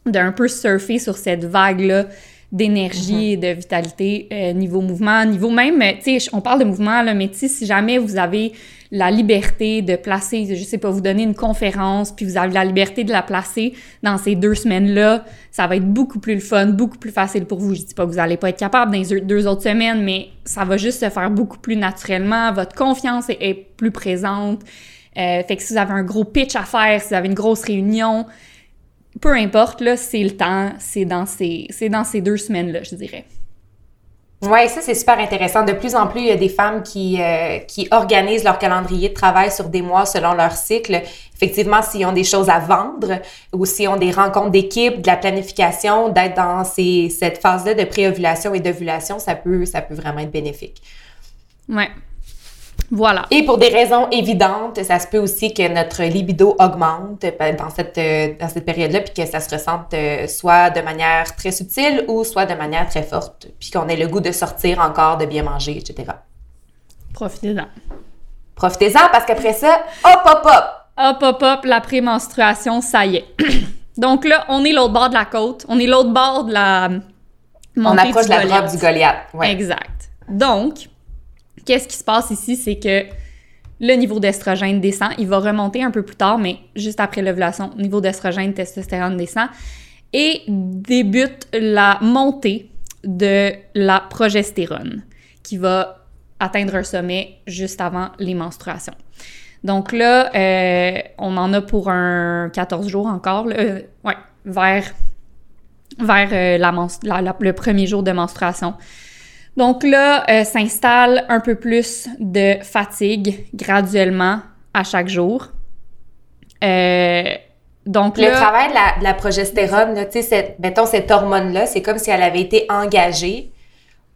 d'un peu surfer sur cette vague-là d'énergie et de vitalité euh, niveau mouvement, niveau même, euh, tu sais, on parle de mouvement, là, mais si jamais vous avez la liberté de placer, je sais pas, vous donner une conférence, puis vous avez la liberté de la placer dans ces deux semaines-là, ça va être beaucoup plus le fun, beaucoup plus facile pour vous. Je dis pas que vous allez pas être capable dans les deux autres semaines, mais ça va juste se faire beaucoup plus naturellement. Votre confiance est, est plus présente. Euh, fait que si vous avez un gros pitch à faire, si vous avez une grosse réunion, peu importe, là, c'est le temps, c'est dans ces, c'est dans ces deux semaines-là, je dirais. Oui, ça c'est super intéressant. De plus en plus, il y a des femmes qui, euh, qui organisent leur calendrier de travail sur des mois selon leur cycle. Effectivement, s'ils ont des choses à vendre ou s'ils ont des rencontres d'équipe, de la planification, d'être dans ces, cette phase-là de préovulation et d'ovulation, ça peut, ça peut vraiment être bénéfique. Ouais. Voilà. Et pour des raisons évidentes, ça se peut aussi que notre libido augmente euh, dans cette, euh, dans cette période-là, puis que ça se ressente euh, soit de manière très subtile ou soit de manière très forte, puis qu'on ait le goût de sortir encore, de bien manger, etc. Profitez-en. Profitez-en parce qu'après ça, hop, hop, hop! Hop, hop, hop, la prémenstruation, ça y est. (clears throat) Donc là, on est l'autre bord de la côte, on est l'autre bord de la On approche de la drop du Goliath. Ouais. Exact. Donc, Qu'est-ce qui se passe ici, c'est que le niveau d'estrogène descend. Il va remonter un peu plus tard, mais juste après l'ovulation, niveau d'estrogène, testostérone descend. Et débute la montée de la progestérone, qui va atteindre un sommet juste avant les menstruations. Donc là, euh, on en a pour un 14 jours encore, euh, ouais, vers, vers euh, le premier jour de menstruation. Donc là, euh, s'installe un peu plus de fatigue graduellement à chaque jour. Euh, donc le travail de la, progestérone, tu sais, mettons cette hormone-là, c'est comme si elle avait été engagée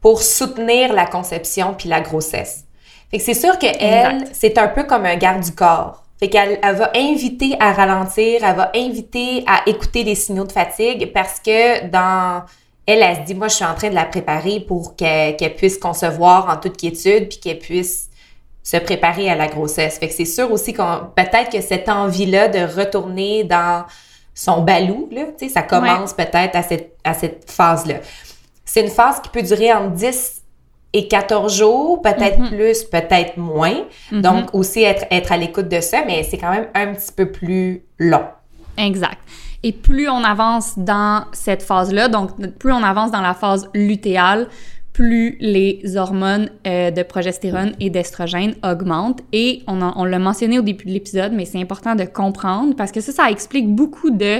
pour soutenir la conception puis la grossesse. Fait que c'est sûr que elle, c'est un peu comme un garde du corps. Fait qu'elle elle va inviter à ralentir, elle va inviter à écouter les signaux de fatigue parce que dans elle, elle se dit, moi, je suis en train de la préparer pour qu'elle puisse concevoir en toute quiétude, puis qu'elle puisse se préparer à la grossesse. Fait que c'est sûr aussi qu'on peut-être que cette envie-là de retourner dans son balou, là, tu sais, ça commence peut-être à cette, à cette phase-là. C'est une phase qui peut durer entre 10 et 14 jours, peut-être mm-hmm. plus, peut-être moins. Mm-hmm. Donc, aussi être, être à l'écoute de ça, mais c'est quand même un petit peu plus long. Exact. Et plus on avance dans cette phase-là, donc plus on avance dans la phase lutéale, plus les hormones euh, de progestérone et d'estrogène augmentent. Et on, l'a mentionné au début de l'épisode, mais c'est important de comprendre parce que ça, ça explique beaucoup de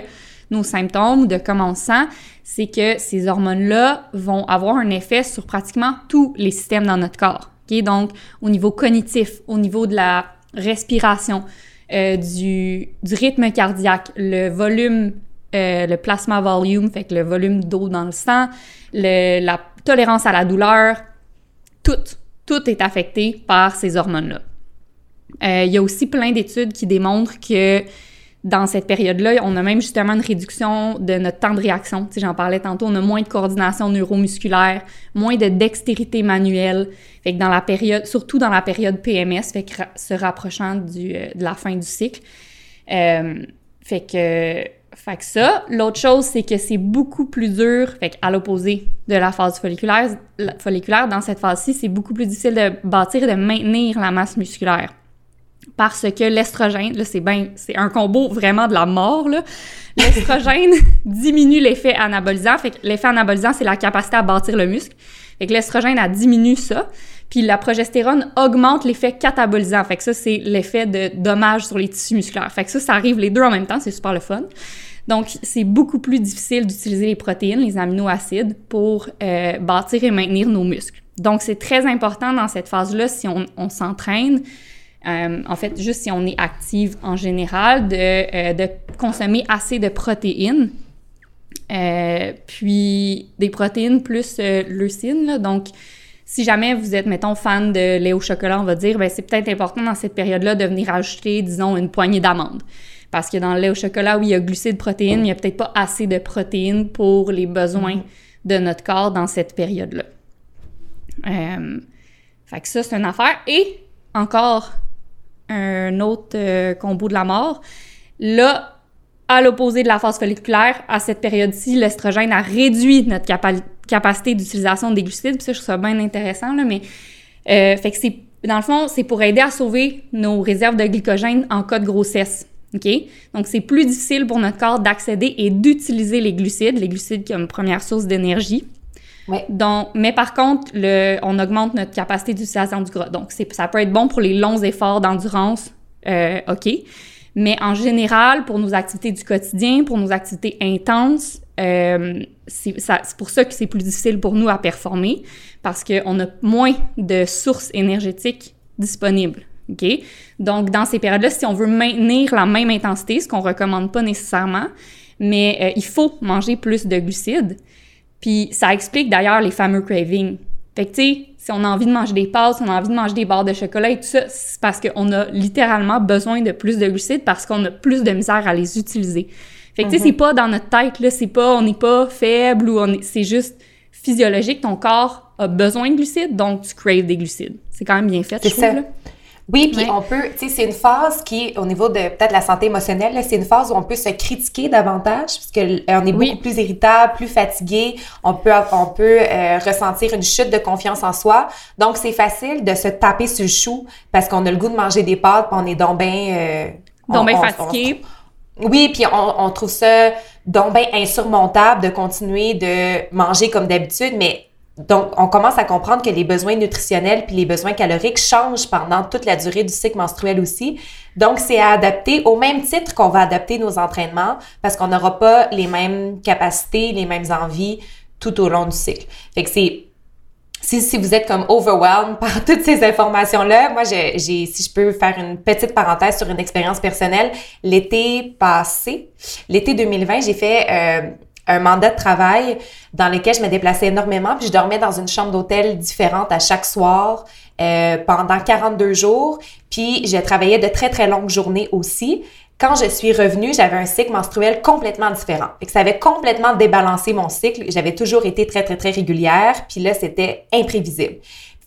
nos symptômes, de comment on se sent, c'est que ces hormones-là vont avoir un effet sur pratiquement tous les systèmes dans notre corps. Donc, au niveau cognitif, au niveau de la respiration, euh, du, rythme cardiaque, le volume, euh, le plasma volume, fait que le volume d'eau dans le sang, la tolérance à la douleur, tout, tout est affecté par ces hormones-là. Euh, il y a aussi plein d'études qui démontrent que dans cette période-là, on a même justement une réduction de notre temps de réaction. Tu sais, j'en parlais tantôt, on a moins de coordination neuromusculaire, moins de dextérité manuelle. Fait que dans la période, surtout dans la période PMS, fait que se rapprochant du, euh, de la fin du cycle. Euh, fait que, fait que ça. L'autre chose, c'est que c'est beaucoup plus dur, fait qu'à l'opposé de la phase folliculaire, folliculaire, dans cette phase-ci, c'est beaucoup plus difficile de bâtir et de maintenir la masse musculaire parce que l'estrogène, là, c'est ben, c'est un combo vraiment de la mort, là. L'estrogène (laughs) diminue l'effet anabolisant. Fait que l'effet anabolisant, c'est la capacité à bâtir le muscle. Fait que l'estrogène, a diminue ça. Puis la progestérone augmente l'effet catabolisant. Fait que ça, c'est l'effet de dommage sur les tissus musculaires. Fait que ça, ça arrive les deux en même temps. C'est super le fun. Donc, c'est beaucoup plus difficile d'utiliser les protéines, les aminoacides, pour euh, bâtir et maintenir nos muscles. Donc, c'est très important dans cette phase-là, si on, on s'entraîne, euh, en fait, juste si on est active en général, de, euh, consommer assez de protéines. Euh, puis des protéines plus leucine. Donc, si jamais vous êtes, mettons, fan de lait au chocolat, on va dire, ben, c'est peut-être important dans cette période-là de venir ajouter, disons, une poignée d'amandes. Parce que dans le lait au chocolat, où il y a glucides, protéines, il n'y a peut-être pas assez de protéines pour les besoins de notre corps dans cette période-là. fait que ça, c'est une affaire. Et encore, un autre euh, combo de la mort. Là, à l'opposé de la phase folliculaire, à cette période-ci, l'estrogène a réduit notre capacité d'utilisation des glucides. Puis ça, je trouve ça bien intéressant, là, mais euh, fait que c'est, dans le fond, c'est pour aider à sauver nos réserves de glycogène en cas de grossesse. OK? Donc, c'est plus difficile pour notre corps d'accéder et d'utiliser les glucides, les glucides comme première source d'énergie. Donc, mais par contre, le, on augmente notre capacité d'utilisation du gras. Donc, ça peut être bon pour les longs efforts d'endurance, euh, OK. Mais en général, pour nos activités du quotidien, pour nos activités intenses, euh, c'est pour ça que c'est plus difficile pour nous à performer, parce qu'on a moins de sources énergétiques disponibles. OK? Donc, dans ces périodes-là, si on veut maintenir la même intensité, ce qu'on recommande pas nécessairement, mais euh, il faut manger plus de glucides. Puis ça explique d'ailleurs les fameux cravings. Fait que, tu sais, si on a envie de manger des pâtes, si on a envie de manger des barres de chocolat et tout ça, c'est parce qu'on a littéralement besoin de plus de glucides parce qu'on a plus de misère à les utiliser. Fait que, tu sais, c'est mhm. pas dans notre tête, là, c'est pas, on n'est pas faible ou on est, c'est juste physiologique, ton corps a besoin de glucides, donc tu craves des glucides. C'est quand même bien fait, je trouve, là. Oui, puis on peut, tu sais, c'est une phase qui, au niveau de peut-être la santé émotionnelle, c'est une phase où on peut se critiquer davantage, parce euh, est beaucoup plus irritable, plus fatigué, on peut, on peut euh, ressentir une chute de confiance en soi. Donc, c'est facile de se taper sur le chou parce qu'on a le goût de manger des pâtes, puis on est donc bien... Euh, donc bien fatigué. oui, puis on, on trouve ça donc bien insurmontable de continuer de manger comme d'habitude, mais donc, on commence à comprendre que les besoins nutritionnels puis les besoins caloriques changent pendant toute la durée du cycle menstruel aussi. Donc, c'est à adapter au même titre qu'on va adapter nos entraînements parce qu'on n'aura pas les mêmes capacités, les mêmes envies tout au long du cycle. Fait que c'est si, si vous êtes comme overwhelmed (laughs) par toutes ces informations-là, moi, j'ai, si je peux faire une petite parenthèse sur une expérience personnelle, l'été passé, l'été 2020, j'ai fait euh, un mandat de travail dans lequel je me déplaçais énormément, puis je dormais dans une chambre d'hôtel différente à chaque soir euh, pendant 42 jours, puis je travaillais de très, très longues journées aussi. Quand je suis revenue, j'avais un cycle menstruel complètement différent. et que ça avait complètement débalancé mon cycle. J'avais toujours été très, très, très régulière, puis là, c'était imprévisible.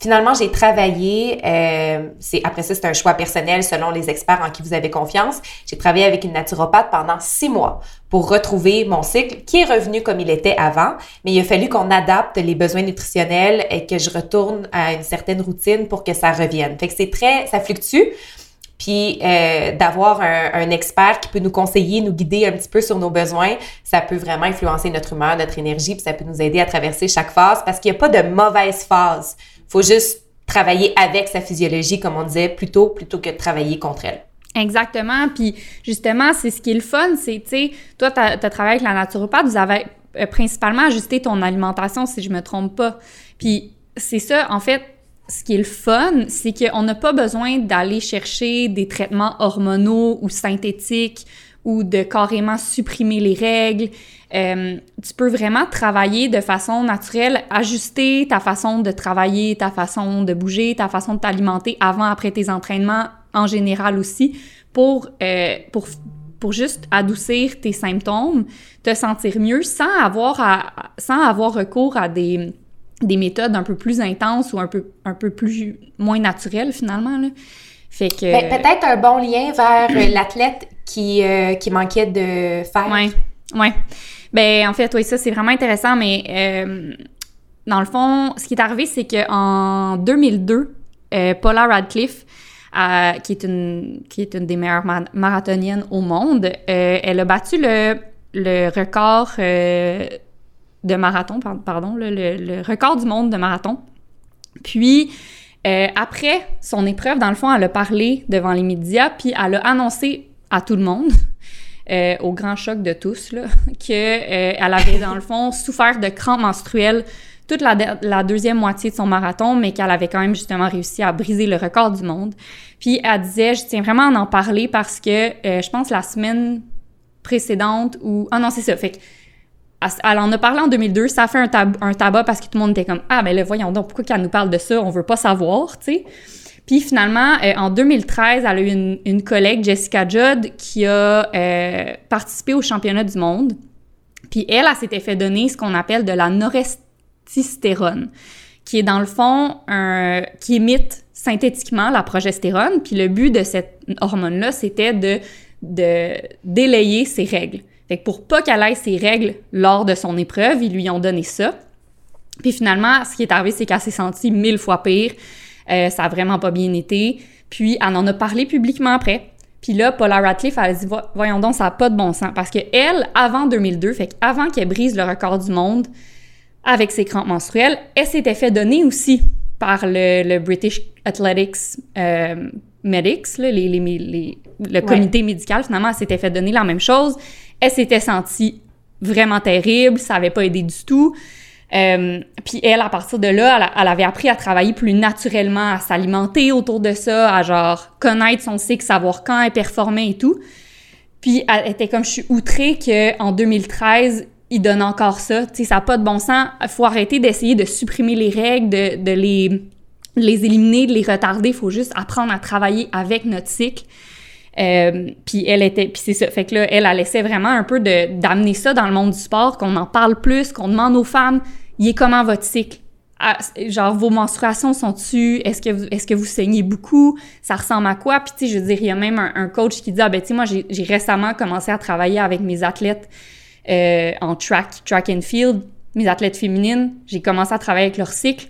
Finalement, j'ai travaillé, euh, c'est après ça, c'est un choix personnel selon les experts en qui vous avez confiance. J'ai travaillé avec une naturopathe pendant six mois pour retrouver mon cycle qui est revenu comme il était avant, mais il a fallu qu'on adapte les besoins nutritionnels et que je retourne à une certaine routine pour que ça revienne. Fait que c'est très, ça fluctue. Puis euh, d'avoir un, un, expert qui peut nous conseiller, nous guider un petit peu sur nos besoins, ça peut vraiment influencer notre humeur, notre énergie, puis ça peut nous aider à traverser chaque phase parce qu'il n'y a pas de mauvaise phase faut juste travailler avec sa physiologie, comme on disait, plutôt, plutôt que de travailler contre elle. Exactement. Puis justement, c'est ce qui est le fun, c'est, tu sais, toi, tu as, travaillé avec la naturopathe, vous avez euh, principalement ajusté ton alimentation, si je me trompe pas. Puis c'est ça, en fait, ce qui est le fun, c'est qu'on n'a pas besoin d'aller chercher des traitements hormonaux ou synthétiques ou de carrément supprimer les règles. Euh, tu peux vraiment travailler de façon naturelle, ajuster ta façon de travailler, ta façon de bouger, ta façon de t'alimenter avant, après tes entraînements en général aussi, pour, euh, pour, pour juste adoucir tes symptômes, te sentir mieux sans avoir, à, sans avoir recours à des, des méthodes un peu plus intenses ou un peu, un peu plus moins naturelles finalement. Là. Fait que... Ben, peut-être un bon lien vers (clears throat) l'athlète qui, euh, qui manquait de faire. Oui, oui. Ben en fait, oui, ça c'est vraiment intéressant, mais euh, dans le fond, ce qui est arrivé, c'est qu'en 2002, euh, Paula Radcliffe, euh, qui, est une, qui est une des meilleures marathoniennes au monde, elle a battu le, le record de marathon, pardon, le, le, record du monde de marathon. Puis, après son épreuve, dans le fond, elle a parlé devant les médias, puis elle a annoncé à tout le monde (laughs) euh, au grand choc de tous, là, (laughs) qu'elle euh, avait, dans le fond, (laughs) souffert de crampes menstruelles toute la, deuxième moitié de son marathon, mais qu'elle avait quand même justement réussi à briser le record du monde. Puis elle disait, je tiens vraiment à en parler parce que euh, je pense la semaine précédente ou... Ah non, c'est ça. Fait que elle en a parlé en 2002, ça a fait un, tabac parce que tout le monde était comme Ah, ben là, voyons donc, pourquoi qu'elle nous parle de ça? On veut pas savoir, tu sais. Puis finalement, euh, en 2013, elle a eu une, collègue, Jessica Judd, qui a euh, participé au championnat du monde. Puis elle, elle, s'était fait donner ce qu'on appelle de la norestystérone, qui est dans le fond un, qui imite synthétiquement la progestérone. Puis le but de cette hormone-là, c'était de, de délayer ses règles. Fait que pour pas qu'elle ait ses règles lors de son épreuve, ils lui ont donné ça. Puis finalement, ce qui est arrivé, c'est qu'elle s'est sentie mille fois pire. Euh, ça a vraiment pas bien été. Puis, elle en a parlé publiquement après. Puis là, Paula Radcliffe, elle a dit Voyons donc, ça n'a pas de bon sens. Parce que elle, avant 2002, fait avant qu'elle brise le record du monde avec ses crampes menstruelles, elle s'était fait donner aussi par le, British Athletics euh, Medics, le comité médical, finalement, elle s'était fait donner la même chose. Elle s'était sentie vraiment terrible, ça avait pas aidé du tout. Euh, puis elle, à partir de là, elle, avait appris à travailler plus naturellement, à s'alimenter autour de ça, à genre connaître son cycle, savoir quand elle performait et tout. Puis elle était comme, je suis outrée qu'en 2013, il donne encore ça. Tu sais, ça n'a pas de bon sens. Il faut arrêter d'essayer de supprimer les règles, de, de les, les éliminer, de les retarder. Il faut juste apprendre à travailler avec notre cycle. Euh, puis elle était, puis c'est ça. Fait que là, elle, elle essaie vraiment un peu d'amener ça dans le monde du sport, qu'on en parle plus, qu'on demande aux femmes, il est comment votre cycle? Ah, genre, vos menstruations sont-tu? Est-ce que, vous, est-ce que vous saignez beaucoup? Ça ressemble à quoi? Puis, tu sais, je veux dire, il y a même un, coach qui dit, ah, ben, tu sais, moi, j'ai, j'ai récemment commencé à travailler avec mes athlètes euh, en track, track and field, mes athlètes féminines. J'ai commencé à travailler avec leur cycle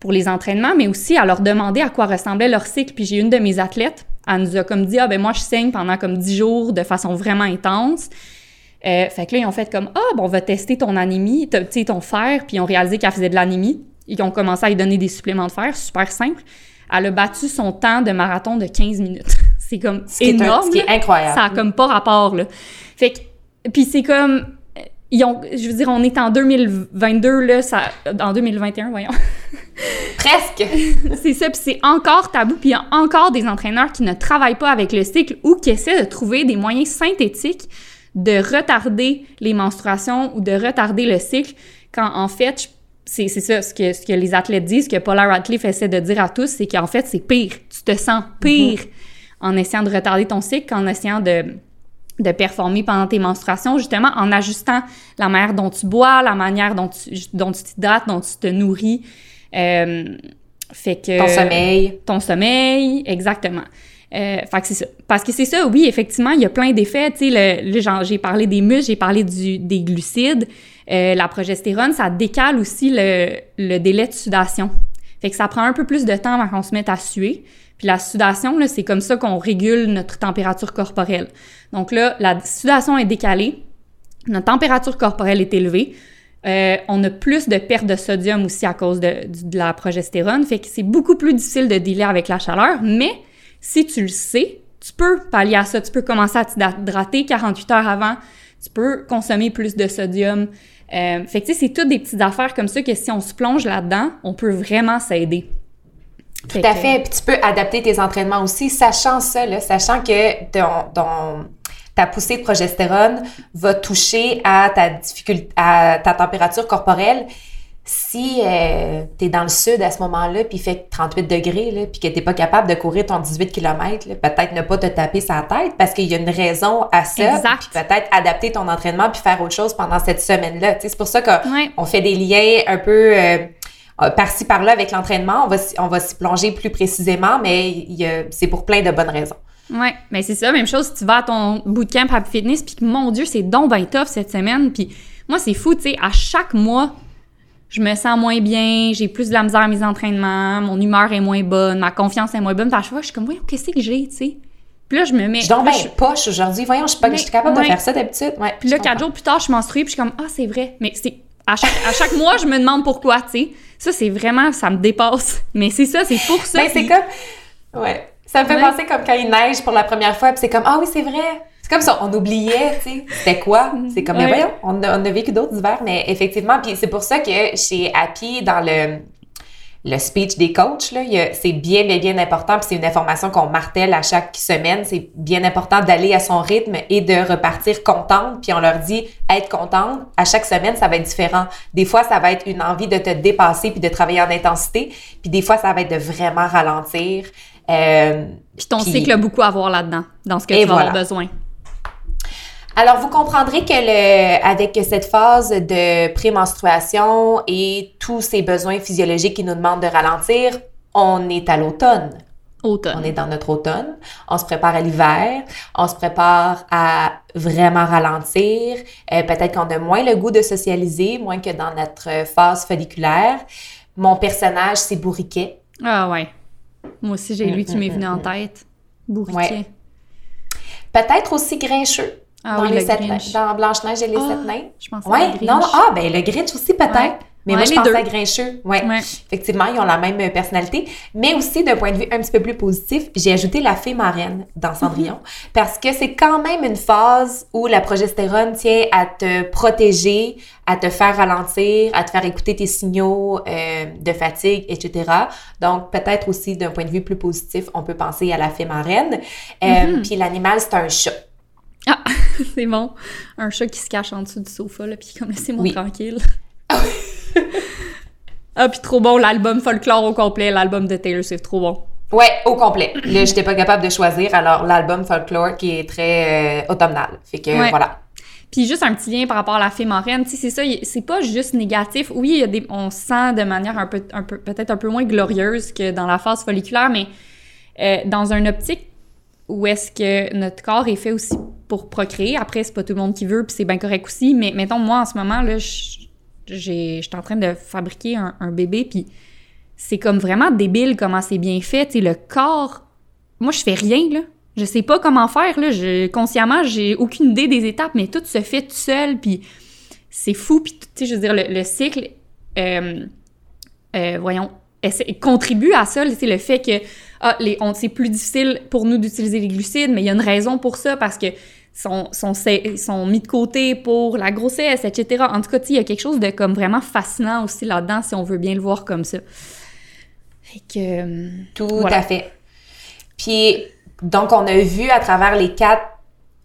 pour les entraînements, mais aussi à leur demander à quoi ressemblait leur cycle. Puis, j'ai une de mes athlètes, elle nous a comme dit, ah, ben, moi, je saigne pendant comme 10 jours de façon vraiment intense. Euh, fait que là, ils ont fait comme Ah, bon, on va tester ton anémie, tu sais, ton fer, puis ils ont réalisé qu'elle faisait de l'anémie. Ils ont commencé à lui donner des suppléments de fer, super simple. Elle a battu son temps de marathon de 15 minutes. (laughs) c'est comme énorme. ce qui est incroyable. Ça a comme pas rapport, là. Fait que, puis c'est comme, ils ont, je veux dire, on est en 2022, là, ça, en 2021, voyons. (laughs) Presque! (laughs) c'est ça, puis c'est encore tabou, puis il y a encore des entraîneurs qui ne travaillent pas avec le cycle ou qui essaient de trouver des moyens synthétiques de retarder les menstruations ou de retarder le cycle, quand en fait, c'est ça ce que, ce que les athlètes disent, ce que Paula Radcliffe essaie de dire à tous, c'est qu'en fait, c'est pire. Tu te sens pire mm-hmm. en essayant de retarder ton cycle qu'en essayant de, de performer pendant tes menstruations, justement en ajustant la manière dont tu bois, la manière dont tu dont tu t'hydrates, dont tu te nourris. Euh, fait que... Ton sommeil. Ton sommeil, exactement. Euh, fait que c'est ça. Parce que c'est ça, oui, effectivement, il y a plein d'effets. Tu sais, le, j'ai parlé des muscles, j'ai parlé du, des glucides. Euh, la progestérone, ça décale aussi le, le, délai de sudation. Fait que ça prend un peu plus de temps avant qu'on se mette à suer. Puis la sudation, là, c'est comme ça qu'on régule notre température corporelle. Donc là, la sudation est décalée, notre température corporelle est élevée. Euh, on a plus de perte de sodium aussi à cause de, de la progestérone. Fait que c'est beaucoup plus difficile de dealer avec la chaleur, mais si tu le sais, tu peux pallier à ça. Tu peux commencer à t'hydrater 48 heures avant. Tu peux consommer plus de sodium. Euh, fait que tu sais, c'est toutes des petites affaires comme ça que si on se plonge là-dedans, on peut vraiment s'aider. Tout à fait. Puis tu peux adapter tes entraînements aussi, sachant ça, là, sachant que ton, ta poussée de progestérone va toucher à ta difficulté, à ta température corporelle si euh, tu es dans le sud à ce moment-là, puis il fait 38 degrés, là, puis que tu n'es pas capable de courir ton 18 km, peut-être ne pas te taper sa tête parce qu'il y a une raison à ça. Exact. Puis peut-être adapter ton entraînement puis faire autre chose pendant cette semaine-là. C'est pour ça qu'on fait des liens un peu euh, euh, par-ci par-là avec l'entraînement. On va, on va s'y plonger plus précisément, mais c'est pour plein de bonnes raisons. Oui, mais c'est ça, même chose si tu vas à ton bootcamp Happy Fitness, puis que mon Dieu, c'est donc ben tough cette semaine, puis moi, c'est fou, tu sais, à chaque mois, je me sens moins bien, j'ai plus de la misère à mes entraînements, mon humeur est moins bonne, ma confiance est moins bonne. Puis à chaque fois, je suis comme, voyons, qu'est-ce que j'ai, tu sais? Puis là, je me mets. Je donc je... poche aujourd'hui. Voyons, je suis pas suis capable de faire ça d'habitude. Ouais, puis là, quatre jours plus tard, je menstrue, puis je suis comme, ah, c'est vrai. Mais c'est. À chaque, à chaque mois, je me demande pourquoi, tu sais. Ça, c'est vraiment, ça me dépasse. Mais c'est ça, c'est pour ça. Mais ben, c'est comme. Ouais. Ça me fait penser comme quand il neige pour la première fois, puis c'est comme, ah oui, c'est vrai. C'est comme ça, on oubliait, tu sais, c'était quoi? C'est comme, mais voyons, on a, on a vécu d'autres hivers, mais effectivement, puis c'est pour ça que chez Happy, dans le, le speech des coachs, là, c'est bien, bien, bien important, puis c'est une information qu'on martèle à chaque semaine, c'est bien important d'aller à son rythme et de repartir contente, puis on leur dit, être contente, à chaque semaine, ça va être différent. Des fois, ça va être une envie de te dépasser puis de travailler en intensité, puis des fois, ça va être de vraiment ralentir. Euh, puis ton cycle a beaucoup à voir là-dedans, dans ce que tu vas avoir besoin. Alors, vous comprendrez que le, avec cette phase de prémenstruation et tous ces besoins physiologiques qui nous demandent de ralentir, on est à l'automne. Automne. On est dans notre automne. On se prépare à l'hiver. On se prépare à vraiment ralentir. Euh, peut-être qu'on a moins le goût de socialiser, moins que dans notre phase folliculaire. Mon personnage, c'est Bourriquet. Ah ouais. Moi aussi, j'ai lu, tu m'es venu en tête. Bourriquet. Peut-être aussi grincheux. Ah dans, les sept, dans Blanche-Neige et les sept ah, nains. Je pense ouais, non, ah, ben le Grinch aussi peut-être. Mais Ouais, moi, je les pense deux. à Grincheux. Ouais. Ouais. Effectivement, ils ont la même euh, personnalité. Mais aussi, d'un point de vue un petit peu plus positif, j'ai ajouté la fée marraine dans Cendrillon. Mm-hmm. Parce que c'est quand même une phase où la progestérone tient à te protéger, à te faire ralentir, à te faire écouter tes signaux euh, de fatigue, etc. Donc, peut-être aussi, d'un point de vue plus positif, on peut penser à la fée marraine. Euh, Mm-hmm. Puis l'animal, c'est un chat. Ah, (laughs) c'est bon. Un chat qui se cache en dessous du sofa, là, puis comme (laughs) laissez-moi Oui. tranquille. Ah, puis trop bon, l'album folklore au complet, l'album de Taylor Swift, trop bon. Ouais, au complet. (clears throat) Là, j'étais pas capable de choisir. Alors, l'album folklore qui est très euh, automnal. Fait que, Ouais. voilà. Puis juste un petit lien par rapport à la fée marraine, tu sais, c'est ça, c'est pas juste négatif. Oui, il y a des, on se sent de manière un peu, un peu peut-être un peu moins glorieuse que dans la phase folliculaire, mais euh, dans une optique où est-ce que notre corps est fait aussi pour procréer. Après, c'est pas tout le monde qui veut, puis c'est bien correct aussi. Mais mettons, moi, en ce moment, là, je suis en train de fabriquer un, bébé, puis c'est comme vraiment débile comment c'est bien fait. Tu le corps... Moi, je fais rien, là. Je sais pas comment faire, là. Je, consciemment, j'ai aucune idée des étapes, mais tout se fait tout seul, puis c'est fou. Puis, tu sais, je veux dire, le, le cycle, euh, euh, voyons, contribue à ça, c'est le fait que ah, les, on, c'est plus difficile pour nous d'utiliser les glucides, mais il y a une raison pour ça, parce que sont, sont, sont mis de côté pour la grossesse, etc. En tout cas, il y a quelque chose de comme vraiment fascinant aussi là-dedans, si on veut bien le voir comme ça. Fait que... euh, Tout Voilà. à fait. Puis, donc, on a vu à travers les quatre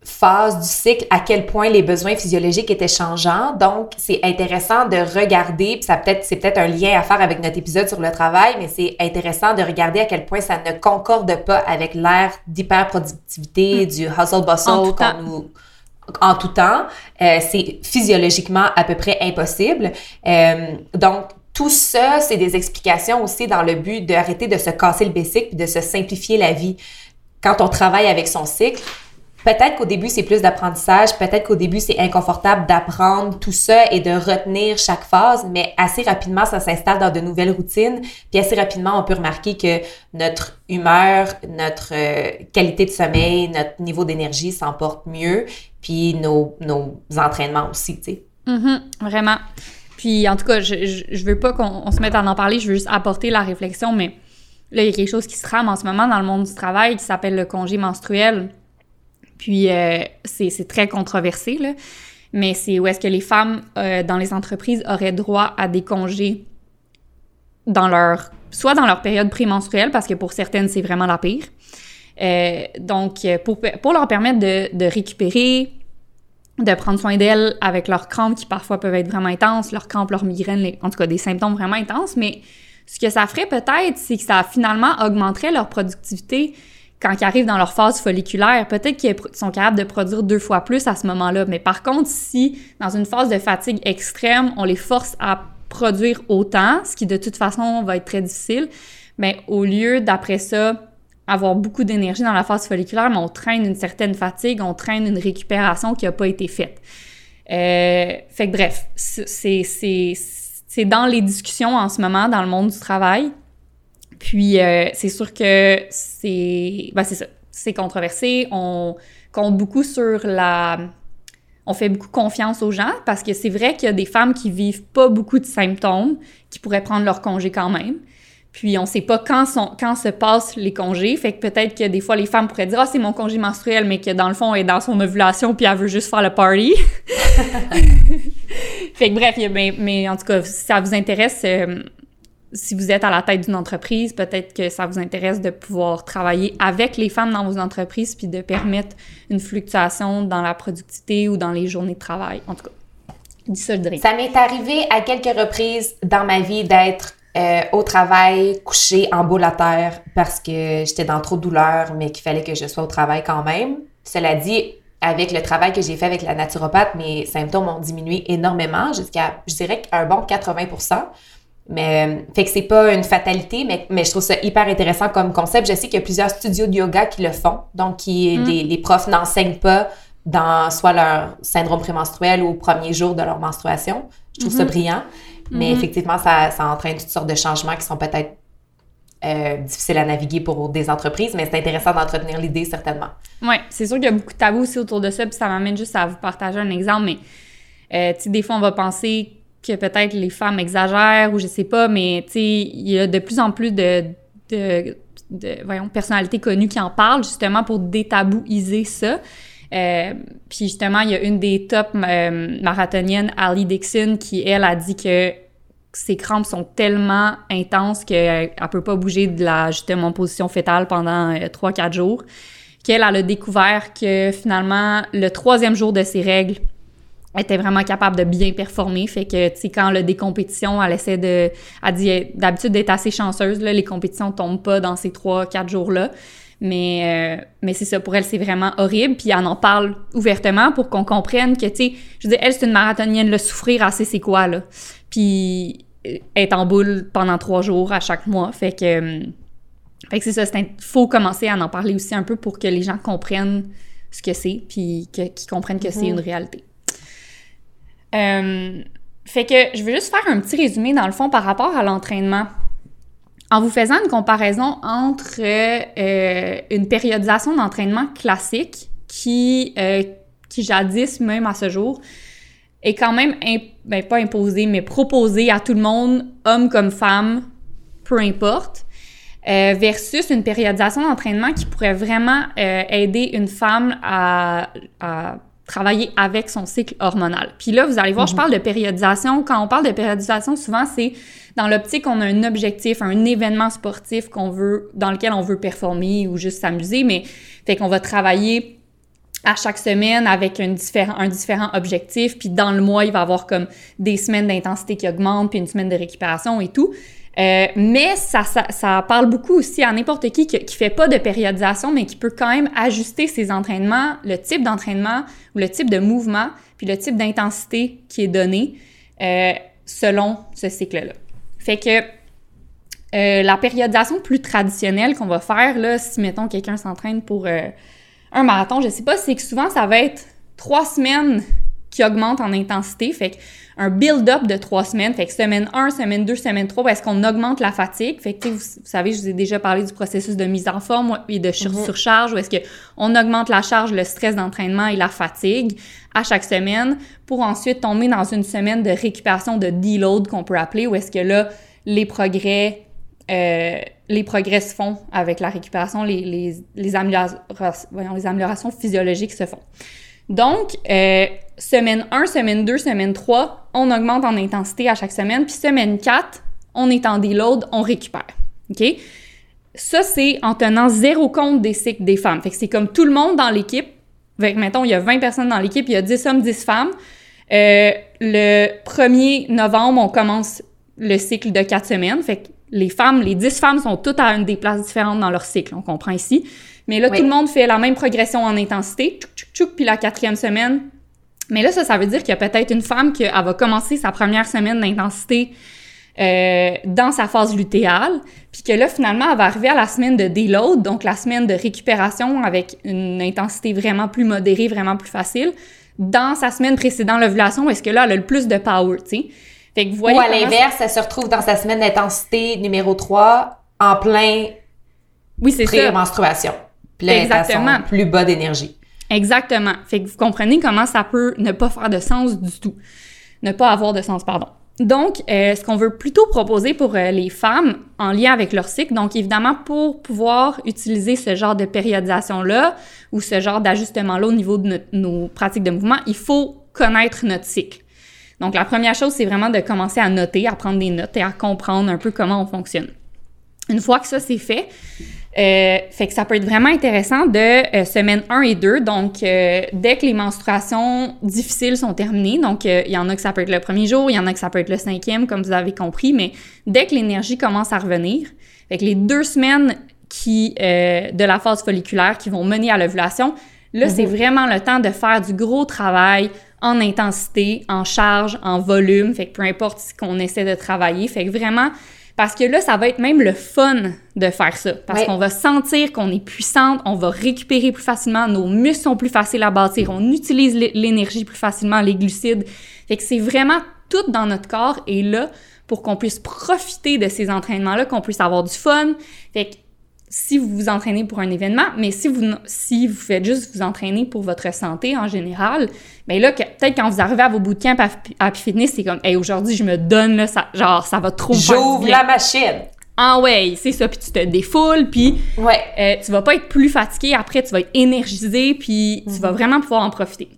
phases du cycle à quel point les besoins physiologiques étaient changeants. Donc, c'est intéressant de regarder, puis ça peut-être, c'est peut-être un lien à faire avec notre épisode sur le travail, mais c'est intéressant de regarder à quel point ça ne concorde pas avec l'ère d'hyperproductivité, du hustle En bustle tout temps. qu'on nous en tout temps. Euh, c'est physiologiquement à peu près impossible. Euh, donc, tout ça, c'est des explications aussi dans le but d'arrêter de se casser le basic puis de se simplifier la vie. Quand on travaille avec son cycle, peut-être qu'au début, c'est plus d'apprentissage, peut-être qu'au début, c'est inconfortable d'apprendre tout ça et de retenir chaque phase, mais assez rapidement, ça s'installe dans de nouvelles routines. Puis assez rapidement, on peut remarquer que notre humeur, notre euh, qualité de sommeil, notre niveau d'énergie s'emporte mieux, puis nos, nos entraînements aussi, tu sais. Mhm, vraiment. Puis, en tout cas, je, je, je veux pas qu'on on se mette à en parler, je veux juste apporter la réflexion, mais là, il y a quelque chose qui se trame en ce moment dans le monde du travail qui s'appelle le congé menstruel. Puis, euh, c'est très controversé, là. Mais c'est où est-ce que les femmes euh, dans les entreprises auraient droit à des congés dans leur... soit dans leur période prémenstruelle, parce que pour certaines, c'est vraiment la pire. Euh, donc, pour, pour leur permettre de, de récupérer, de prendre soin d'elles avec leurs crampes qui parfois peuvent être vraiment intenses, leurs crampes, leurs migraines, en tout cas des symptômes vraiment intenses, mais ce que ça ferait peut-être, c'est que ça finalement augmenterait leur productivité quand ils arrivent dans leur phase folliculaire. Peut-être qu'ils sont capables de produire deux fois plus à ce moment-là, mais par contre, si dans une phase de fatigue extrême, on les force à produire autant, ce qui de toute façon va être très difficile, mais au lieu d'après ça avoir beaucoup d'énergie dans la phase folliculaire, mais on traîne une certaine fatigue, on traîne une récupération qui n'a pas été faite. Euh, fait que bref, c'est dans les discussions en ce moment dans le monde du travail. Puis euh, c'est sûr que c'est ben c'est ça, c'est controversé. On compte beaucoup sur la on fait beaucoup confiance aux gens parce que c'est vrai qu'il y a des femmes qui vivent pas beaucoup de symptômes qui pourraient prendre leur congé quand même. Puis on sait pas quand, sont, quand se passent les congés. Fait que peut-être que des fois les femmes pourraient dire Ah, c'est mon congé menstruel, mais que dans le fond, elle est dans son ovulation puis elle veut juste faire le party. (laughs) fait que bref, mais, mais en tout cas, si ça vous intéresse, euh, si vous êtes à la tête d'une entreprise, peut-être que ça vous intéresse de pouvoir travailler avec les femmes dans vos entreprises puis de permettre une fluctuation dans la productivité ou dans les journées de travail. En tout cas, dis ça. Ça m'est arrivé à quelques reprises dans ma vie d'être euh, au travail, couchée en boule à terre parce que j'étais dans trop de douleur, mais qu'il fallait que je sois au travail quand même. Cela dit, avec le travail que j'ai fait avec la naturopathe, mes symptômes ont diminué énormément, jusqu'à, je dirais, un bon 80 mais euh, fait que c'est pas une fatalité, mais, mais je trouve ça hyper intéressant comme concept. Je sais qu'il y a plusieurs studios de yoga qui le font, donc qui, Mm. les, les profs n'enseignent pas dans soit leur syndrome prémenstruel ou au premier jour de leur menstruation. Je trouve ça Mhm. brillant, mais Mhm. effectivement, ça, ça entraîne toutes sortes de changements qui sont peut-être euh, difficiles à naviguer pour des entreprises, mais c'est intéressant d'entretenir l'idée certainement. Oui, c'est sûr qu'il y a beaucoup de tabous aussi autour de ça, puis ça m'amène juste à vous partager un exemple, mais euh, tu sais, des fois, on va penser que peut-être les femmes exagèrent ou je sais pas, mais tu sais, il y a de plus en plus de, de, de voyons, personnalités connues qui en parlent justement pour détabouiser ça. Euh, puis justement, il y a une des top euh, marathoniennes, Ali Dixon, qui, elle, a dit que ses crampes sont tellement intenses qu'elle ne peut pas bouger de la, justement, position fétale pendant 3-4 euh, jours. Qu'elle elle a découvert que finalement, le troisième jour de ses règles, était vraiment capable de bien performer. Fait que, tu sais, quand elle a des compétitions, elle essaie de... Elle dit d'habitude d'être assez chanceuse, là, les compétitions tombent pas dans ces 3-4 jours-là. Mais, euh, mais c'est ça, pour elle, c'est vraiment horrible. Puis elle en parle ouvertement pour qu'on comprenne que, tu sais, je veux dire, elle, c'est une marathonienne, le souffrir assez, c'est quoi, là? Puis être en boule pendant trois jours à chaque mois. Fait que, euh, fait que c'est ça, il faut commencer à en parler aussi un peu pour que les gens comprennent ce que c'est, puis qu'ils comprennent que c'est mhm. une réalité. Euh, fait que je veux juste faire un petit résumé dans le fond par rapport à l'entraînement. En vous faisant une comparaison entre euh, une périodisation d'entraînement classique qui, euh, qui jadis, même à ce jour, est quand même, ben, pas imposée, mais proposée à tout le monde, homme comme femme, peu importe, versus une périodisation d'entraînement qui pourrait vraiment aider une femme à travailler avec son cycle hormonal. Puis là, vous allez voir, je mhm. parle de périodisation. Quand on parle de périodisation, souvent, c'est dans l'optique, on a un objectif, un événement sportif qu'on veut, dans lequel on veut performer ou juste s'amuser, mais fait qu'on va travailler à chaque semaine avec un différent, un différent objectif, puis dans le mois, il va y avoir comme des semaines d'intensité qui augmentent, puis une semaine de récupération et tout. Euh, mais ça, parle beaucoup aussi à n'importe qui qui, qui fait pas de périodisation, mais qui peut quand même ajuster ses entraînements, le type d'entraînement ou le type de mouvement, puis le type d'intensité qui est donné euh, selon ce cycle-là. Fait que euh, la périodisation plus traditionnelle qu'on va faire, là, si mettons quelqu'un s'entraîne pour un marathon, je sais pas, c'est que souvent ça va être trois semaines qui augmentent en intensité. Fait un build-up de trois semaines. Fait que semaine 1, semaine 2, semaine 3, est-ce qu'on augmente la fatigue? Fait que, vous, vous, savez, je vous ai déjà parlé du processus de mise en forme et de mm-hmm. surcharge, où est-ce qu'on augmente la charge, le stress d'entraînement et la fatigue à chaque semaine pour ensuite tomber dans une semaine de récupération de deload qu'on peut appeler, où est-ce que là, les progrès, euh, les progrès se font avec la récupération, les, les, les, améliorations, voyons, les améliorations physiologiques se font. Donc, euh, semaine 1, semaine 2, semaine 3, on augmente en intensité à chaque semaine. Puis semaine 4, on est en deload, on récupère. OK? Ça, c'est en tenant zéro compte des cycles des femmes. Fait que c'est comme tout le monde dans l'équipe. Mettons, il y a 20 personnes dans l'équipe, il y a 10 hommes, 10 femmes. Euh, le 1er novembre, on commence le cycle de 4 semaines. Fait que les femmes, les 10 femmes sont toutes à une des places différentes dans leur cycle, on comprend ici. Mais là, tout le monde fait la même progression en intensité, tchouk, tchouk, tchouk, puis la quatrième semaine. Mais là, ça, ça veut dire qu'il y a peut-être une femme qui va commencer sa première semaine d'intensité euh, dans sa phase lutéale, puis que là, finalement, elle va arriver à la semaine de deload, donc la semaine de récupération avec une intensité vraiment plus modérée, vraiment plus facile, dans sa semaine précédant l'ovulation, est-ce que là, elle a le plus de power, tu sais? Fait que vous voyez Ou à l'inverse, elle se retrouve dans sa semaine d'intensité numéro 3 en plein oui, c'est ça. menstruation Exactement. plus bas d'énergie. Exactement. Fait que vous comprenez comment ça peut ne pas faire de sens du tout. Ne pas avoir de sens, pardon. Donc, euh, ce qu'on veut plutôt proposer pour euh, les femmes en lien avec leur cycle, donc évidemment pour pouvoir utiliser ce genre de périodisation-là ou ce genre d'ajustement-là au niveau de nos pratiques de mouvement, il faut connaître notre cycle. Donc, la première chose, c'est vraiment de commencer à noter, à prendre des notes et à comprendre un peu comment on fonctionne. Une fois que ça c'est fait, euh, fait que ça peut être vraiment intéressant de euh, semaine 1 et 2. Donc, euh, dès que les menstruations difficiles sont terminées, donc il y en a que ça peut être le premier jour, il y en a que ça peut être le cinquième, comme vous avez compris, mais dès que l'énergie commence à revenir, fait que les deux semaines qui, de la phase folliculaire qui vont mener à l'ovulation, là, c'est mhm. vraiment le temps de faire du gros travail en intensité, en charge, en volume, fait que peu importe ce qu'on essaie de travailler, fait que vraiment parce que là, ça va être même le fun de faire ça. Parce qu'on va sentir qu'on est puissante, on va récupérer plus facilement, nos muscles sont plus faciles à bâtir, on utilise l'énergie plus facilement, les glucides. Fait que c'est vraiment tout dans notre corps et là pour qu'on puisse profiter de ces entraînements-là, qu'on puisse avoir du fun. Fait que si vous vous entraînez pour un événement, mais si vous, si vous faites juste vous entraîner pour votre santé en général, bien là, peut-être quand vous arrivez à vos bootcamps à Happy Fitness, c'est comme, hey, aujourd'hui, je me donne, là, ça, genre, ça va trop J'ouvre la machine! Ah ouais, c'est ça, puis tu te défoules, puis ouais. Euh, tu vas pas être plus fatigué, après tu vas être énergisé, puis tu vas mhm. vraiment pouvoir en profiter.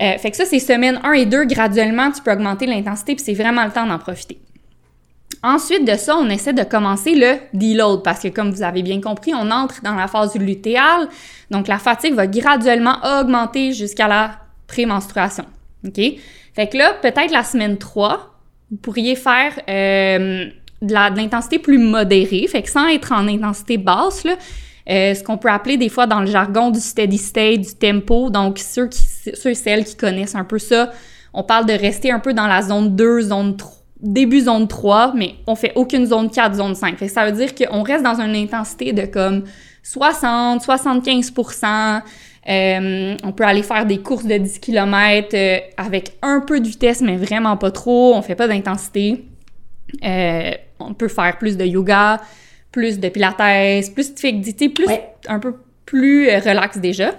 Euh, fait que ça, c'est semaine 1 et 2, graduellement, tu peux augmenter l'intensité, puis c'est vraiment le temps d'en profiter. Ensuite de ça, on essaie de commencer le deload parce que comme vous avez bien compris, on entre dans la phase lutéale. Donc la fatigue va graduellement augmenter jusqu'à la prémenstruation. OK? Fait que là, peut-être la semaine 3, vous pourriez faire euh, de l'intensité plus modérée, fait que sans être en intensité basse, là, euh, ce qu'on peut appeler des fois dans le jargon du steady state, du tempo. Donc, ceux, ceux et celles qui connaissent un peu ça, on parle de rester un peu dans la zone 2, zone 3, début zone 3, mais on fait aucune zone 4, zone 5. Fait ça veut dire qu'on reste dans une intensité de comme 60, 75% euh, on peut aller faire des courses de 10 km euh, avec un peu de vitesse, mais vraiment pas trop. On fait pas d'intensité. Euh, on peut faire plus de yoga, plus de pilates, plus de flexibilité, plus un peu plus relax déjà.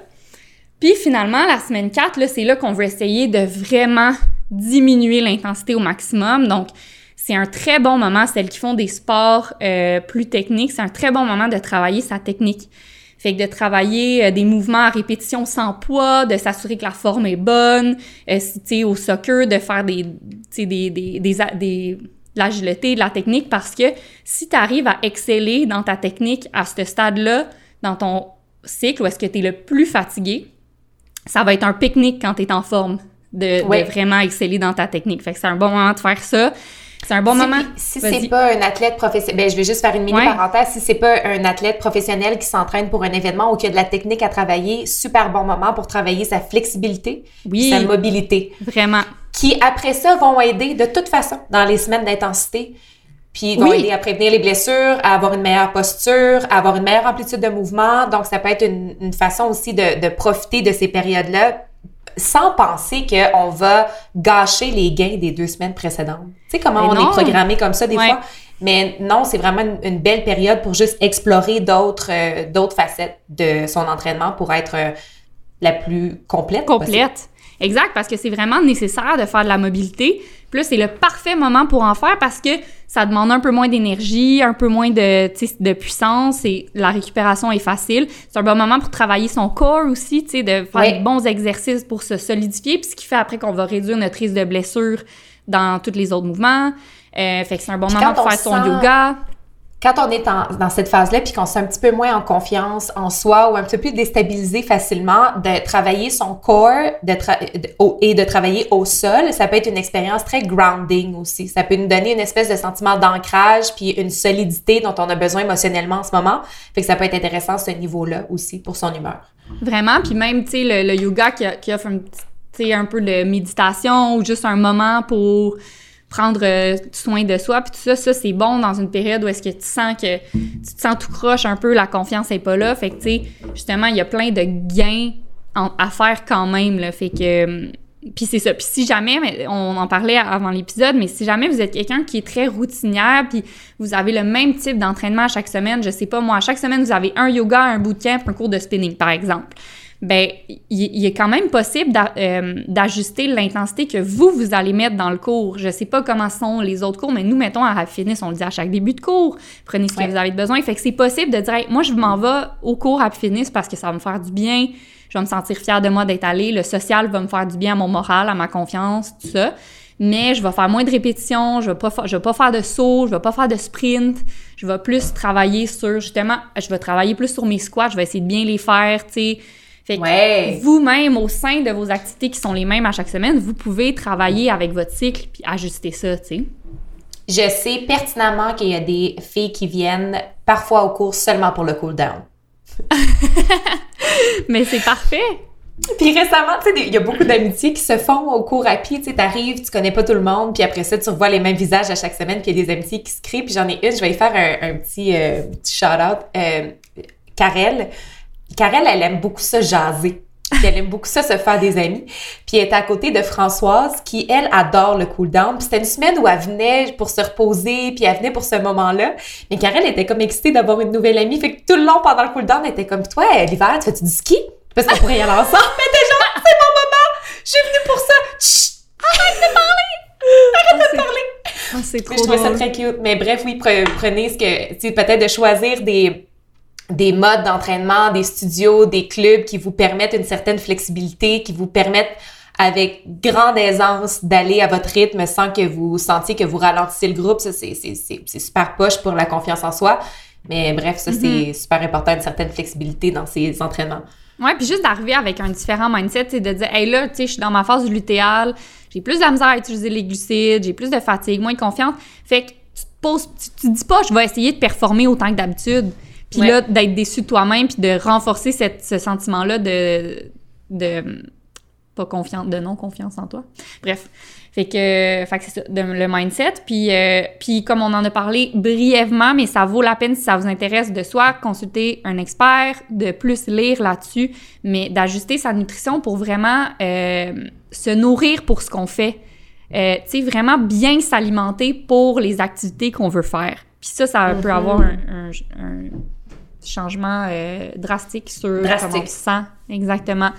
Puis finalement, la semaine 4, c'est là qu'on veut essayer de vraiment diminuer l'intensité au maximum. Donc, c'est un très bon moment, celles qui font des sports euh, plus techniques, c'est un très bon moment de travailler sa technique. Fait que de travailler euh, des mouvements à répétition sans poids, de s'assurer que la forme est bonne, euh, si tu au soccer, de faire des, des, des, des, de l'agilité, de la technique, parce que si tu arrives à exceller dans ta technique à ce stade-là, dans ton cycle, où est-ce que tu es le plus fatigué, ça va être un pique-nique quand tu es en forme de, vraiment exceller dans ta technique. Fait que c'est un bon moment de faire ça. C'est un bon moment. Si c'est pas un athlète professionnel, ben, je vais juste faire une mini parenthèse. Si c'est pas un athlète professionnel qui s'entraîne pour un événement ou qui a de la technique à travailler, super bon moment pour travailler sa flexibilité, oui, sa mobilité. Vraiment. Qui après ça vont aider de toute façon dans les semaines d'intensité. Puis vont aider à prévenir les blessures, à avoir une meilleure posture, à avoir une meilleure amplitude de mouvement. Donc, ça peut être une, façon aussi de, de profiter de ces périodes-là sans penser qu'on va gâcher les gains des deux semaines précédentes. Tu sais comment on est programmé comme ça des fois? Mais non, c'est vraiment une, belle période pour juste explorer d'autres euh, d'autres facettes de son entraînement pour être euh, la plus complète. Complète. Exact, parce que c'est vraiment nécessaire de faire de la mobilité. Puis là, c'est le parfait moment pour en faire parce que ça demande un peu moins d'énergie, un peu moins de, de puissance et la récupération est facile. C'est un bon moment pour travailler son corps aussi, tu sais, de faire des bons exercices pour se solidifier, puis ce qui fait après qu'on va réduire notre risque de blessure dans tous les autres mouvements. Euh, fait que c'est un bon moment pour faire son yoga quand on est dans cette phase-là, puis qu'on se un petit peu moins en confiance en soi ou un petit peu déstabilisé facilement, de travailler son corps de et de travailler au sol, ça peut être une expérience très grounding aussi. Ça peut nous donner une espèce de sentiment d'ancrage puis une solidité dont on a besoin émotionnellement en ce moment. Fait que ça peut être intéressant ce niveau-là aussi pour son humeur. Vraiment, puis même, tu sais, le, yoga qui, offre un peu de méditation ou juste un moment pour prendre euh, soin de soi. Puis tout ça ça c'est bon dans une période où est-ce que tu sens que tu te sens tout croche un peu la confiance est pas là. Fait que tu sais justement il y a plein de gains à faire quand même là. Fait que hum, puis c'est ça. Puis si jamais, on en parlait avant l'épisode, mais si jamais vous êtes quelqu'un qui est très routinière, puis vous avez le même type d'entraînement chaque semaine, je sais pas moi, chaque semaine vous avez un yoga, un bootcamp, un cours de spinning par exemple ben il, est quand même possible euh, d'ajuster l'intensité que vous, vous allez mettre dans le cours. Je sais pas comment sont les autres cours, mais nous, mettons, à Fitness, on le dit à chaque début de cours, prenez ce que vous avez besoin. Fait que c'est possible de dire, moi, je m'en vais au cours à Fitness parce que ça va me faire du bien, je vais me sentir fière de moi d'être allée, le social va me faire du bien à mon moral, à ma confiance, tout ça. Mais je vais faire moins de répétitions, je vais pas, je vais pas faire de saut, je vais pas faire de sprint, je vais plus travailler sur, justement, je vais travailler plus sur mes squats, je vais essayer de bien les faire, tu sais, fait que vous-même, au sein de vos activités qui sont les mêmes à chaque semaine, vous pouvez travailler avec votre cycle puis ajuster ça, tu sais. Je sais pertinemment qu'il y a des filles qui viennent parfois au cours seulement pour le cool down. (laughs) Mais c'est parfait. Puis récemment, tu sais, il y a beaucoup d'amitiés qui se font au cours à pied. Tu sais, t'arrives, tu connais pas tout le monde, puis après ça, tu revois les mêmes visages à chaque semaine, puis il y a des amitiés qui se créent. Puis j'en ai une, je vais y faire un, petit, euh, petit shout-out. Euh, Karel, Karel, elle aime beaucoup ça jaser. Puis elle aime beaucoup ça, se faire des amis. Puis elle est à côté de Françoise, qui, elle, adore le cool-down. Puis c'était une semaine où elle venait pour se reposer, puis elle venait pour ce moment-là. Mais Karel était comme excitée d'avoir une nouvelle amie. Fait que tout le long, pendant le cool-down, elle était comme, toi, l'hiver, tu fais-tu du ski? Parce qu'on pourrait y aller ensemble. Mais t'es genre, c'est mon moment! Je suis venue pour ça! Chut! Arrête de parler! Arrête de parler! Ah, c'est trop Mais je trouvais ça très cute. Mais bref, oui, pre- prenez ce que, tu peut-être de choisir des, des modes d'entraînement, des studios, des clubs qui vous permettent une certaine flexibilité, qui vous permettent avec grande aisance d'aller à votre rythme sans que vous sentiez que vous ralentissez le groupe. Ça, c'est, c'est, c'est, c'est super poche pour la confiance en soi. Mais bref, ça, c'est super important, une certaine flexibilité dans ces entraînements. Ouais, puis juste d'arriver avec un différent mindset, c'est de dire, hey là, tu sais, je suis dans ma phase lutéale, j'ai plus de la misère à utiliser les glucides, j'ai plus de fatigue, moins de confiance. Fait que tu te poses, tu, tu te dis pas, je vais essayer de performer autant que d'habitude. Puis Ouais. là, d'être déçu de toi-même, puis de renforcer cette, ce sentiment-là de, de, pas confiance, de non-confiance en toi. Bref. Fait que, fait que c'est ça, de- le mindset. Puis, euh, puis comme on en a parlé brièvement, mais ça vaut la peine si ça vous intéresse de soit consulter un expert, de plus lire là-dessus, mais d'ajuster sa nutrition pour vraiment euh, se nourrir pour ce qu'on fait. Euh, tu sais, vraiment bien s'alimenter pour les activités qu'on veut faire. Puis ça, ça peut Mhm. avoir un, un- un changement euh, drastique sur Drastique. comment on se sent. Exactement.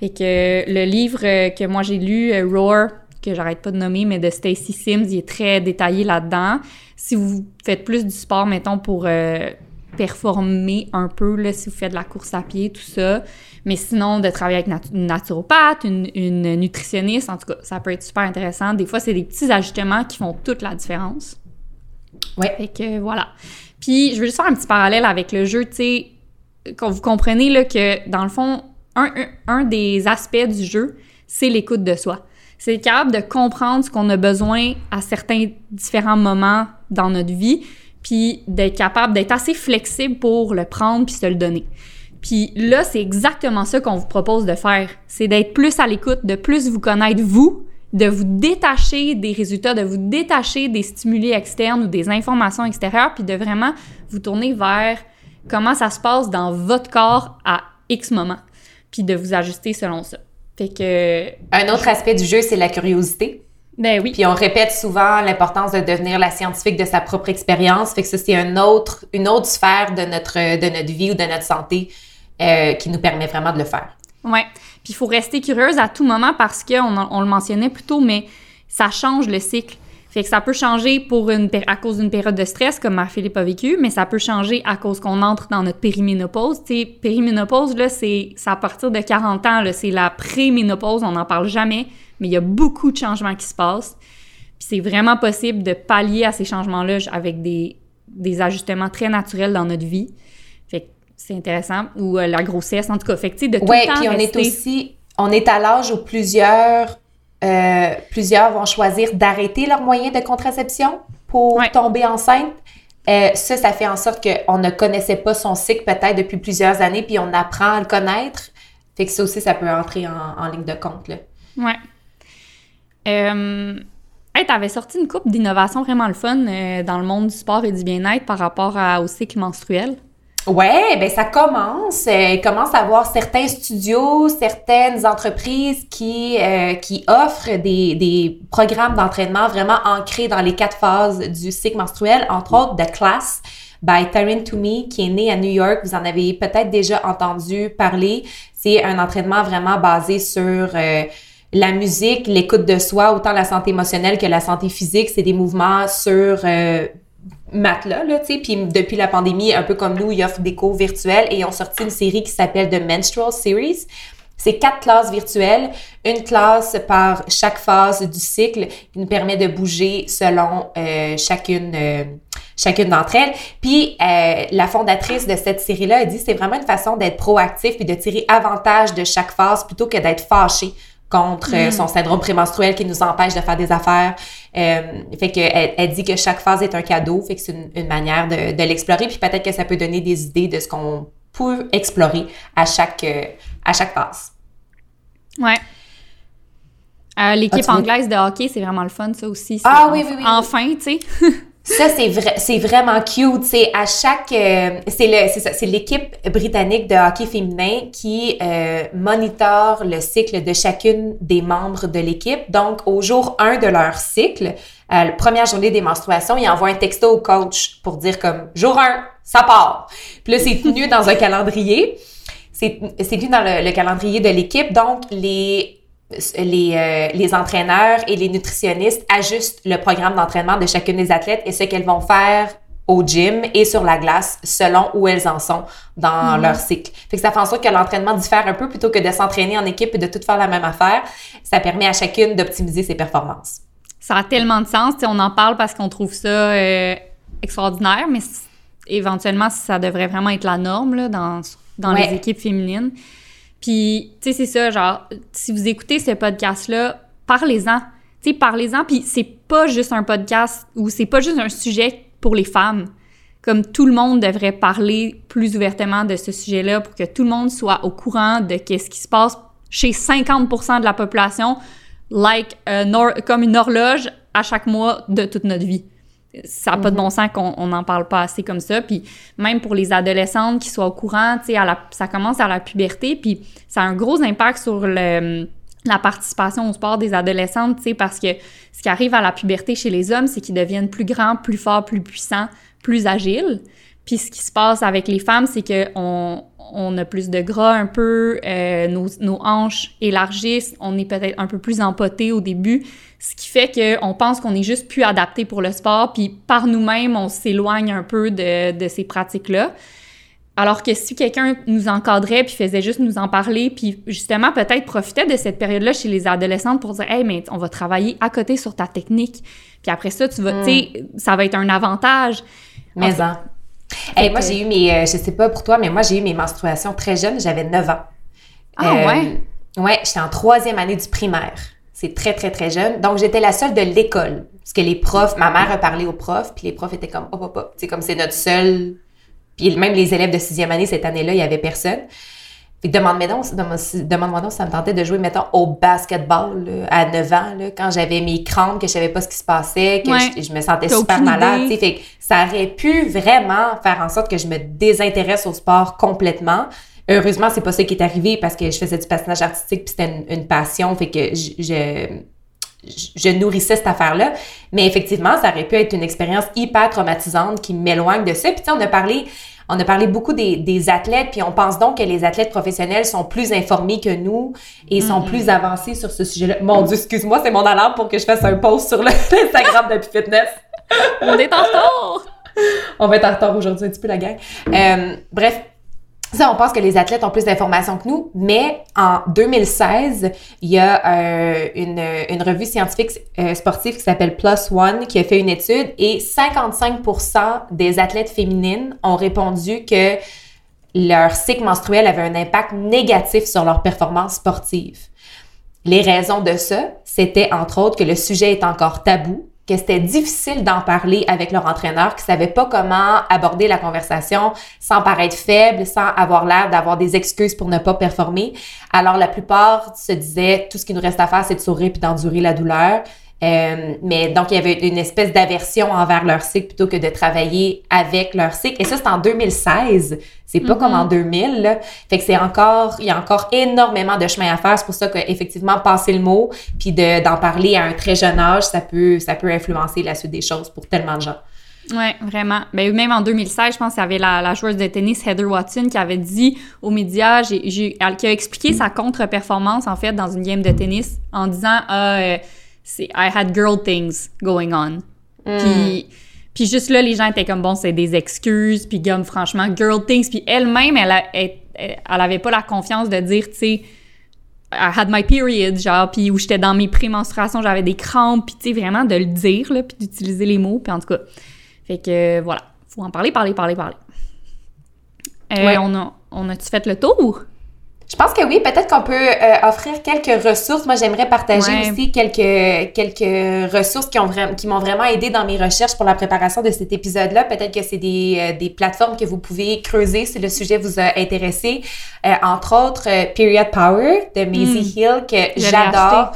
Fait que euh, le livre euh, que moi j'ai lu, Roar, que j'arrête pas de nommer, mais de Stacy Sims, il est très détaillé là-dedans. Si vous faites plus du sport, mettons, pour euh, performer un peu, là, si vous faites de la course à pied, tout ça, mais sinon, de travailler avec natu- une naturopathe, une, une nutritionniste, en tout cas, ça peut être super intéressant. Des fois, c'est des petits ajustements qui font toute la différence. Ouais. Fait que voilà. Puis, je veux juste faire un petit parallèle avec le jeu, tu sais, quand vous comprenez là, que, dans le fond, un, un, un des aspects du jeu, c'est l'écoute de soi. C'est capable de comprendre ce qu'on a besoin à certains différents moments dans notre vie, puis d'être capable d'être assez flexible pour le prendre puis se le donner. Puis là, c'est exactement ça qu'on vous propose de faire. C'est d'être plus à l'écoute, de plus vous connaître vous, de vous détacher des résultats, de vous détacher des stimuli externes ou des informations extérieures, puis de vraiment vous tourner vers comment ça se passe dans votre corps à X moment, puis de vous ajuster selon ça. Fait que, Un autre aspect du jeu, c'est la curiosité. ben oui, Puis on répète souvent l'importance de devenir la scientifique de sa propre expérience. Fait que ça, c'est un autre, une autre sphère de notre, de notre vie ou de notre santé euh, qui nous permet vraiment de le faire. Ouais. Il faut rester curieuse à tout moment parce qu'on on le mentionnait plus tôt, mais ça change le cycle. Fait que ça peut changer pour à cause d'une période de stress, comme Marie-Philippe a vécu, mais ça peut changer à cause qu'on entre dans notre périménopause. Périménopause, là, c'est à partir de 40 ans, c'est la préménopause, on n'en parle jamais, mais il y a beaucoup de changements qui se passent. Puis c'est vraiment possible de pallier à ces changements-là avec des ajustements très naturels dans notre vie. C'est intéressant. Ou euh, la grossesse, en tout cas. Fait que, tu sais, de tout Ouais, le temps puis on est aussi, on est à l'âge où plusieurs, euh, plusieurs vont choisir d'arrêter leur moyen de contraception pour Ouais. tomber enceinte. Euh, ça, ça fait en sorte qu'on ne connaissait pas son cycle peut-être depuis plusieurs années, puis on apprend à le connaître. Fait que ça aussi, ça peut entrer en, en ligne de compte. Là. Ouais. Euh, hey, t'avais sorti une coupe d'innovation vraiment le fun euh, dans le monde du sport et du bien-être par rapport à- au cycle menstruel. Ouais, ben ça commence. Euh, il commence à avoir certains studios, certaines entreprises qui, euh, qui offrent des, des programmes d'entraînement vraiment ancrés dans les quatre phases du cycle menstruel, entre autres The Class by Taryn Toomey, qui est né à New York. Vous en avez peut-être déjà entendu parler. C'est un entraînement vraiment basé sur euh, la musique, l'écoute de soi, autant la santé émotionnelle que la santé physique. C'est des mouvements sur euh, matelas, là, tu sais. Puis depuis la pandémie, un peu comme nous, ils offrent des cours virtuels et ils ont sorti une série qui s'appelle The Menstrual Series. C'est quatre classes virtuelles, une classe par chaque phase du cycle qui nous permet de bouger selon euh, chacune, euh, chacune d'entre elles. Puis euh, la fondatrice de cette série-là a dit c'est vraiment une façon d'être proactif puis de tirer avantage de chaque phase plutôt que d'être fâché contre euh, son syndrome prémenstruel qui nous empêche de faire des affaires. Euh, fait que elle, elle dit que chaque phase est un cadeau, fait que c'est une, une manière de, de l'explorer, puis peut-être que ça peut donner des idées de ce qu'on peut explorer à chaque, euh, à chaque phase. Ouais. Euh, L'équipe Ah, veux- anglaise de hockey, c'est vraiment le fun, ça aussi. Ah oui, oui, oui. Enfin, tu sais. (laughs) Ça, c'est vrai, c'est vraiment cute. C'est à chaque, euh, c'est le, c'est ça, c'est l'équipe britannique de hockey féminin qui euh, monitore le cycle de chacune des membres de l'équipe. Donc, au jour 1 de leur cycle, euh, la première journée des menstruations, ils envoient un texto au coach pour dire comme jour 1, ça part. Puis là, c'est tenu dans un (laughs) calendrier. C'est, c'est tenu dans le, le calendrier de l'équipe. Donc, les les, euh, les entraîneurs et les nutritionnistes ajustent le programme d'entraînement de chacune des athlètes et ce qu'elles vont faire au gym et sur la glace selon où elles en sont dans mhm. leur cycle. Fait que ça fait en sorte que l'entraînement diffère un peu plutôt que de s'entraîner en équipe et de tout faire la même affaire. Ça permet à chacune d'optimiser ses performances. Ça a tellement de sens. on en parle parce qu'on trouve ça euh, extraordinaire, mais éventuellement, ça devrait vraiment être la norme là, dans, dans les équipes féminines. Puis, tu sais, c'est ça, genre, si vous écoutez ce podcast-là, parlez-en. Tu sais, parlez-en, puis c'est pas juste un podcast ou c'est pas juste un sujet pour les femmes. Comme tout le monde devrait parler plus ouvertement de ce sujet-là pour que tout le monde soit au courant de qu'est-ce qui se passe chez 50% de la population, like comme une horloge à chaque mois de toute notre vie ça n'a pas de bon mhm. sens qu'on n'en parle pas assez comme ça. Puis même pour les adolescentes qui soient au courant, tu sais, ça commence à la puberté, puis ça a un gros impact sur le, la participation au sport des adolescentes, tu sais, parce que ce qui arrive à la puberté chez les hommes, c'est qu'ils deviennent plus grands, plus forts, plus puissants, plus agiles. Puis ce qui se passe avec les femmes, c'est qu'on on a plus de gras un peu, euh, nos, nos, hanches élargissent, on est peut-être un peu plus empoté au début, ce qui fait qu'on pense qu'on est juste plus adapté pour le sport, puis par nous-mêmes, on s'éloigne un peu de, de ces pratiques-là. Alors que si quelqu'un nous encadrait puis faisait juste nous en parler, puis justement peut-être profitait de cette période-là chez les adolescentes pour dire Hey, mais on va travailler à côté sur ta technique. Puis après ça, tu vas, tu sais, hmm. ça va être un avantage. Mais Hey, moi, j'ai eu mes, euh, je sais pas pour toi, mais moi, j'ai eu mes menstruations très jeune. J'avais 9 ans. Ah euh, ouais? Ouais, j'étais en troisième année du primaire. C'est très, très, très jeune. Donc, j'étais la seule de l'école. Parce que les profs, ma mère a parlé aux profs, puis les profs étaient comme, hop, hop, hop. C'est comme c'est notre seul. Puis même les élèves de sixième année, cette année-là, il y avait personne. Demande-moi donc, demande-moi donc si ça me tentait de jouer, mettons, au basketball à 9 ans, là, quand j'avais mes crampes, que je savais pas ce qui se passait, que je, me sentais super malade. Fait ça aurait pu vraiment faire en sorte que je me désintéresse au sport complètement. Heureusement, c'est pas ça qui est arrivé parce que je faisais du patinage artistique puis c'était une, passion, fait que je, je je nourrissais cette affaire-là. Mais effectivement, ça aurait pu être une expérience hyper traumatisante qui m'éloigne de ça. Puis tu sais, on a parlé on a parlé beaucoup des, athlètes, puis on pense donc que les athlètes professionnels sont plus informés que nous et sont plus avancés sur ce sujet-là. Mon Dieu, excuse-moi, c'est mon alarme pour que je fasse un post sur (laughs) l'Instagram de Fitness. on est en retard! on va être en retard aujourd'hui un petit peu, la gang. Euh, bref, ça, on pense que les athlètes ont plus d'informations que nous, mais en 2016, il y a euh, une, revue scientifique euh, sportive qui s'appelle Plus One qui a fait une étude et 55 des athlètes féminines ont répondu que leur cycle menstruel avait un impact négatif sur leur performance sportive. Les raisons de ça, c'était entre autres que le sujet est encore tabou, que c'était difficile d'en parler avec leur entraîneur, qui savait pas comment aborder la conversation sans paraître faible, sans avoir l'air d'avoir des excuses pour ne pas performer. Alors la plupart se disaient tout ce qui nous reste à faire, c'est de sourire puis d'endurer la douleur. Euh, mais donc, il y avait une espèce d'aversion envers leur cycle plutôt que de travailler avec leur cycle. Et ça, c'est en 2016. C'est pas comme en 2000. Mm-hmm. Là. Fait que c'est encore, il y a encore énormément de chemin à faire. C'est pour ça qu'effectivement, passer le mot puis d'en parler à un très jeune âge, ça peut, ça peut influencer la suite des choses pour tellement de gens. Oui, vraiment. Ben, même en 2016, je pense qu'il y avait la, joueuse de tennis Heather Watson qui avait dit aux médias, j'ai, qui a expliqué sa contre-performance en fait dans une game de tennis en disant ah, euh, c'est I had girl things going on. Mm. Puis, puis juste là, les gens étaient comme bon, c'est des excuses. Puis comme franchement, girl things. Puis elle-même, elle, elle, elle, avait pas la confiance de dire, tu sais, I had my period, genre, puis où j'étais dans mes prémenstruations, j'avais des crampes, puis tu sais, vraiment de le dire, là, puis d'utiliser les mots, puis en tout cas. Fait que voilà, faut en parler, parler, parler, parler. Euh, on a, on a-tu fait le tour? Je pense que oui, peut-être qu'on peut, euh, offrir quelques ressources. Moi, j'aimerais partager aussi quelques quelques ressources qui ont vraiment qui m'ont vraiment aidé dans mes recherches pour la préparation de cet épisode-là. Peut-être que c'est des, euh, des plateformes que vous pouvez creuser si le sujet vous a intéressé. Euh, entre autres, Period Power de Maisie hmm. Hill que j'adore.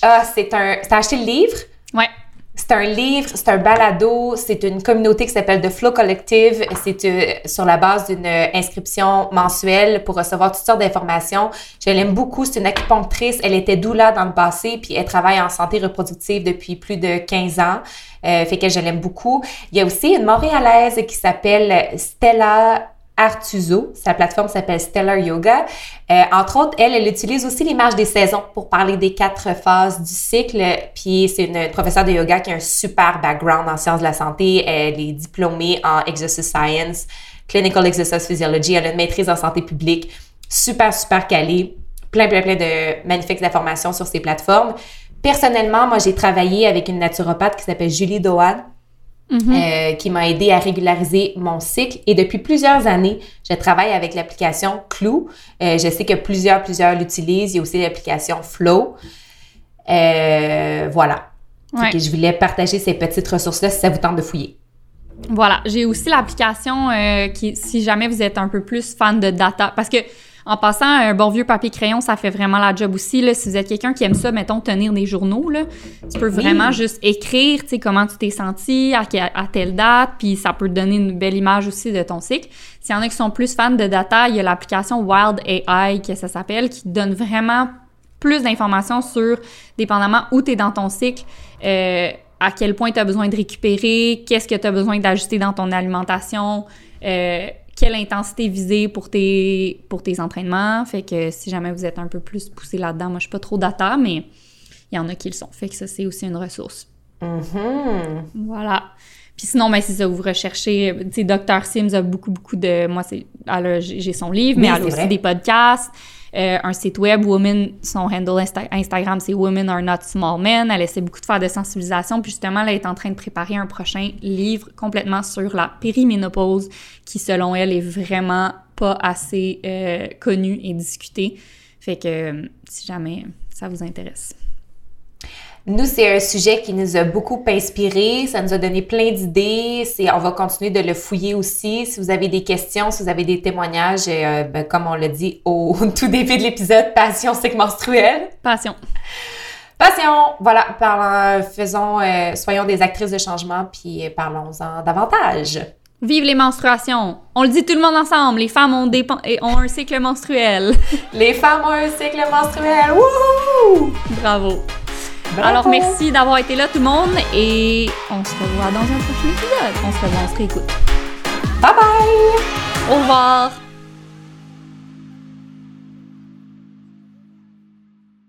Ah, c'est un. T'as acheté le livre? Ouais. C'est un livre, c'est un balado, c'est une communauté qui s'appelle The Flow Collective. C'est euh, sur la base d'une inscription mensuelle pour recevoir toutes sortes d'informations. Je l'aime beaucoup. C'est une acupunctrice. Elle était doula dans le passé, puis elle travaille en santé reproductive depuis plus de 15 ans. Euh, fait que je l'aime beaucoup. Il y a aussi une Montréalaise qui s'appelle Stella Artuso. Sa plateforme s'appelle Stellar Yoga. Euh, entre autres, elle, elle utilise aussi l'image des saisons pour parler des quatre phases du cycle. Puis c'est une professeure de yoga qui a un super background en sciences de la santé. Elle est diplômée en Exercise Science, Clinical Exercise Physiology. Elle a une maîtrise en santé publique. Super, super calée. Plein, plein, plein de magnifiques informations sur ces plateformes. Personnellement, moi, j'ai travaillé avec une naturopathe qui s'appelle Julie Dohan Mhm. Euh, qui m'a aidé à régulariser mon cycle. Et depuis plusieurs années, je travaille avec l'application Clou. Euh, je sais que plusieurs, plusieurs l'utilisent. Il y a aussi l'application Flow. Euh, voilà. je voulais partager ces petites ressources-là si ça vous tente de fouiller. Voilà. J'ai aussi l'application qui, si jamais vous êtes un peu plus fan de data, parce que en passant, un bon vieux papier crayon, ça fait vraiment la job aussi. Là. Si vous êtes quelqu'un qui aime ça, mettons, tenir des journaux, là, tu peux vraiment juste écrire, tu sais, comment tu t'es senti à, telle date, puis ça peut te donner une belle image aussi de ton cycle. S'il y en a qui sont plus fans de data, il y a l'application Wild AI, que ça s'appelle, qui donne vraiment plus d'informations sur, dépendamment où tu es dans ton cycle, euh, à quel point tu as besoin de récupérer, qu'est-ce que tu as besoin d'ajuster dans ton alimentation, euh, quelle intensité viser pour tes, pour tes entraînements. Fait que si jamais vous êtes un peu plus poussé là-dedans, moi je suis pas trop data, mais il y en a qui le sont. Fait que ça, c'est aussi une ressource. Mm-hmm. Voilà. Puis sinon, ben, c'est ça, vous recherchez, tu sais, Dr. Sims a beaucoup, beaucoup de, moi, c'est, j'ai son livre, mais elle a aussi des podcasts. Euh, un site web, Women, son handle Instagram, c'est Women Are Not Small Men. Elle essaie beaucoup de faire de sensibilisation. Puis justement, elle est en train de préparer un prochain livre complètement sur la périménopause, qui selon elle est vraiment pas assez euh, connu et discuté. Fait que euh, si jamais ça vous intéresse. Nous, c'est un sujet qui nous a beaucoup inspiré. Ça nous a donné plein d'idées. on va continuer de le fouiller aussi. Si vous avez des questions, si vous avez des témoignages, euh, ben, comme on l'a dit au (laughs) tout début de l'épisode, passion cycle menstruel. Passion. Passion. Voilà. Parlons, faisons, euh, soyons des actrices de changement, puis parlons-en davantage. Vive les menstruations! On le dit tout le monde ensemble, les femmes ont, ont un cycle menstruel. (laughs) les femmes ont un cycle menstruel! Wouhou! Bravo! Alors, merci d'avoir été là, tout le monde, et on se revoit dans un prochain épisode. On se revoit, on se réécoute. Bye bye! Au revoir!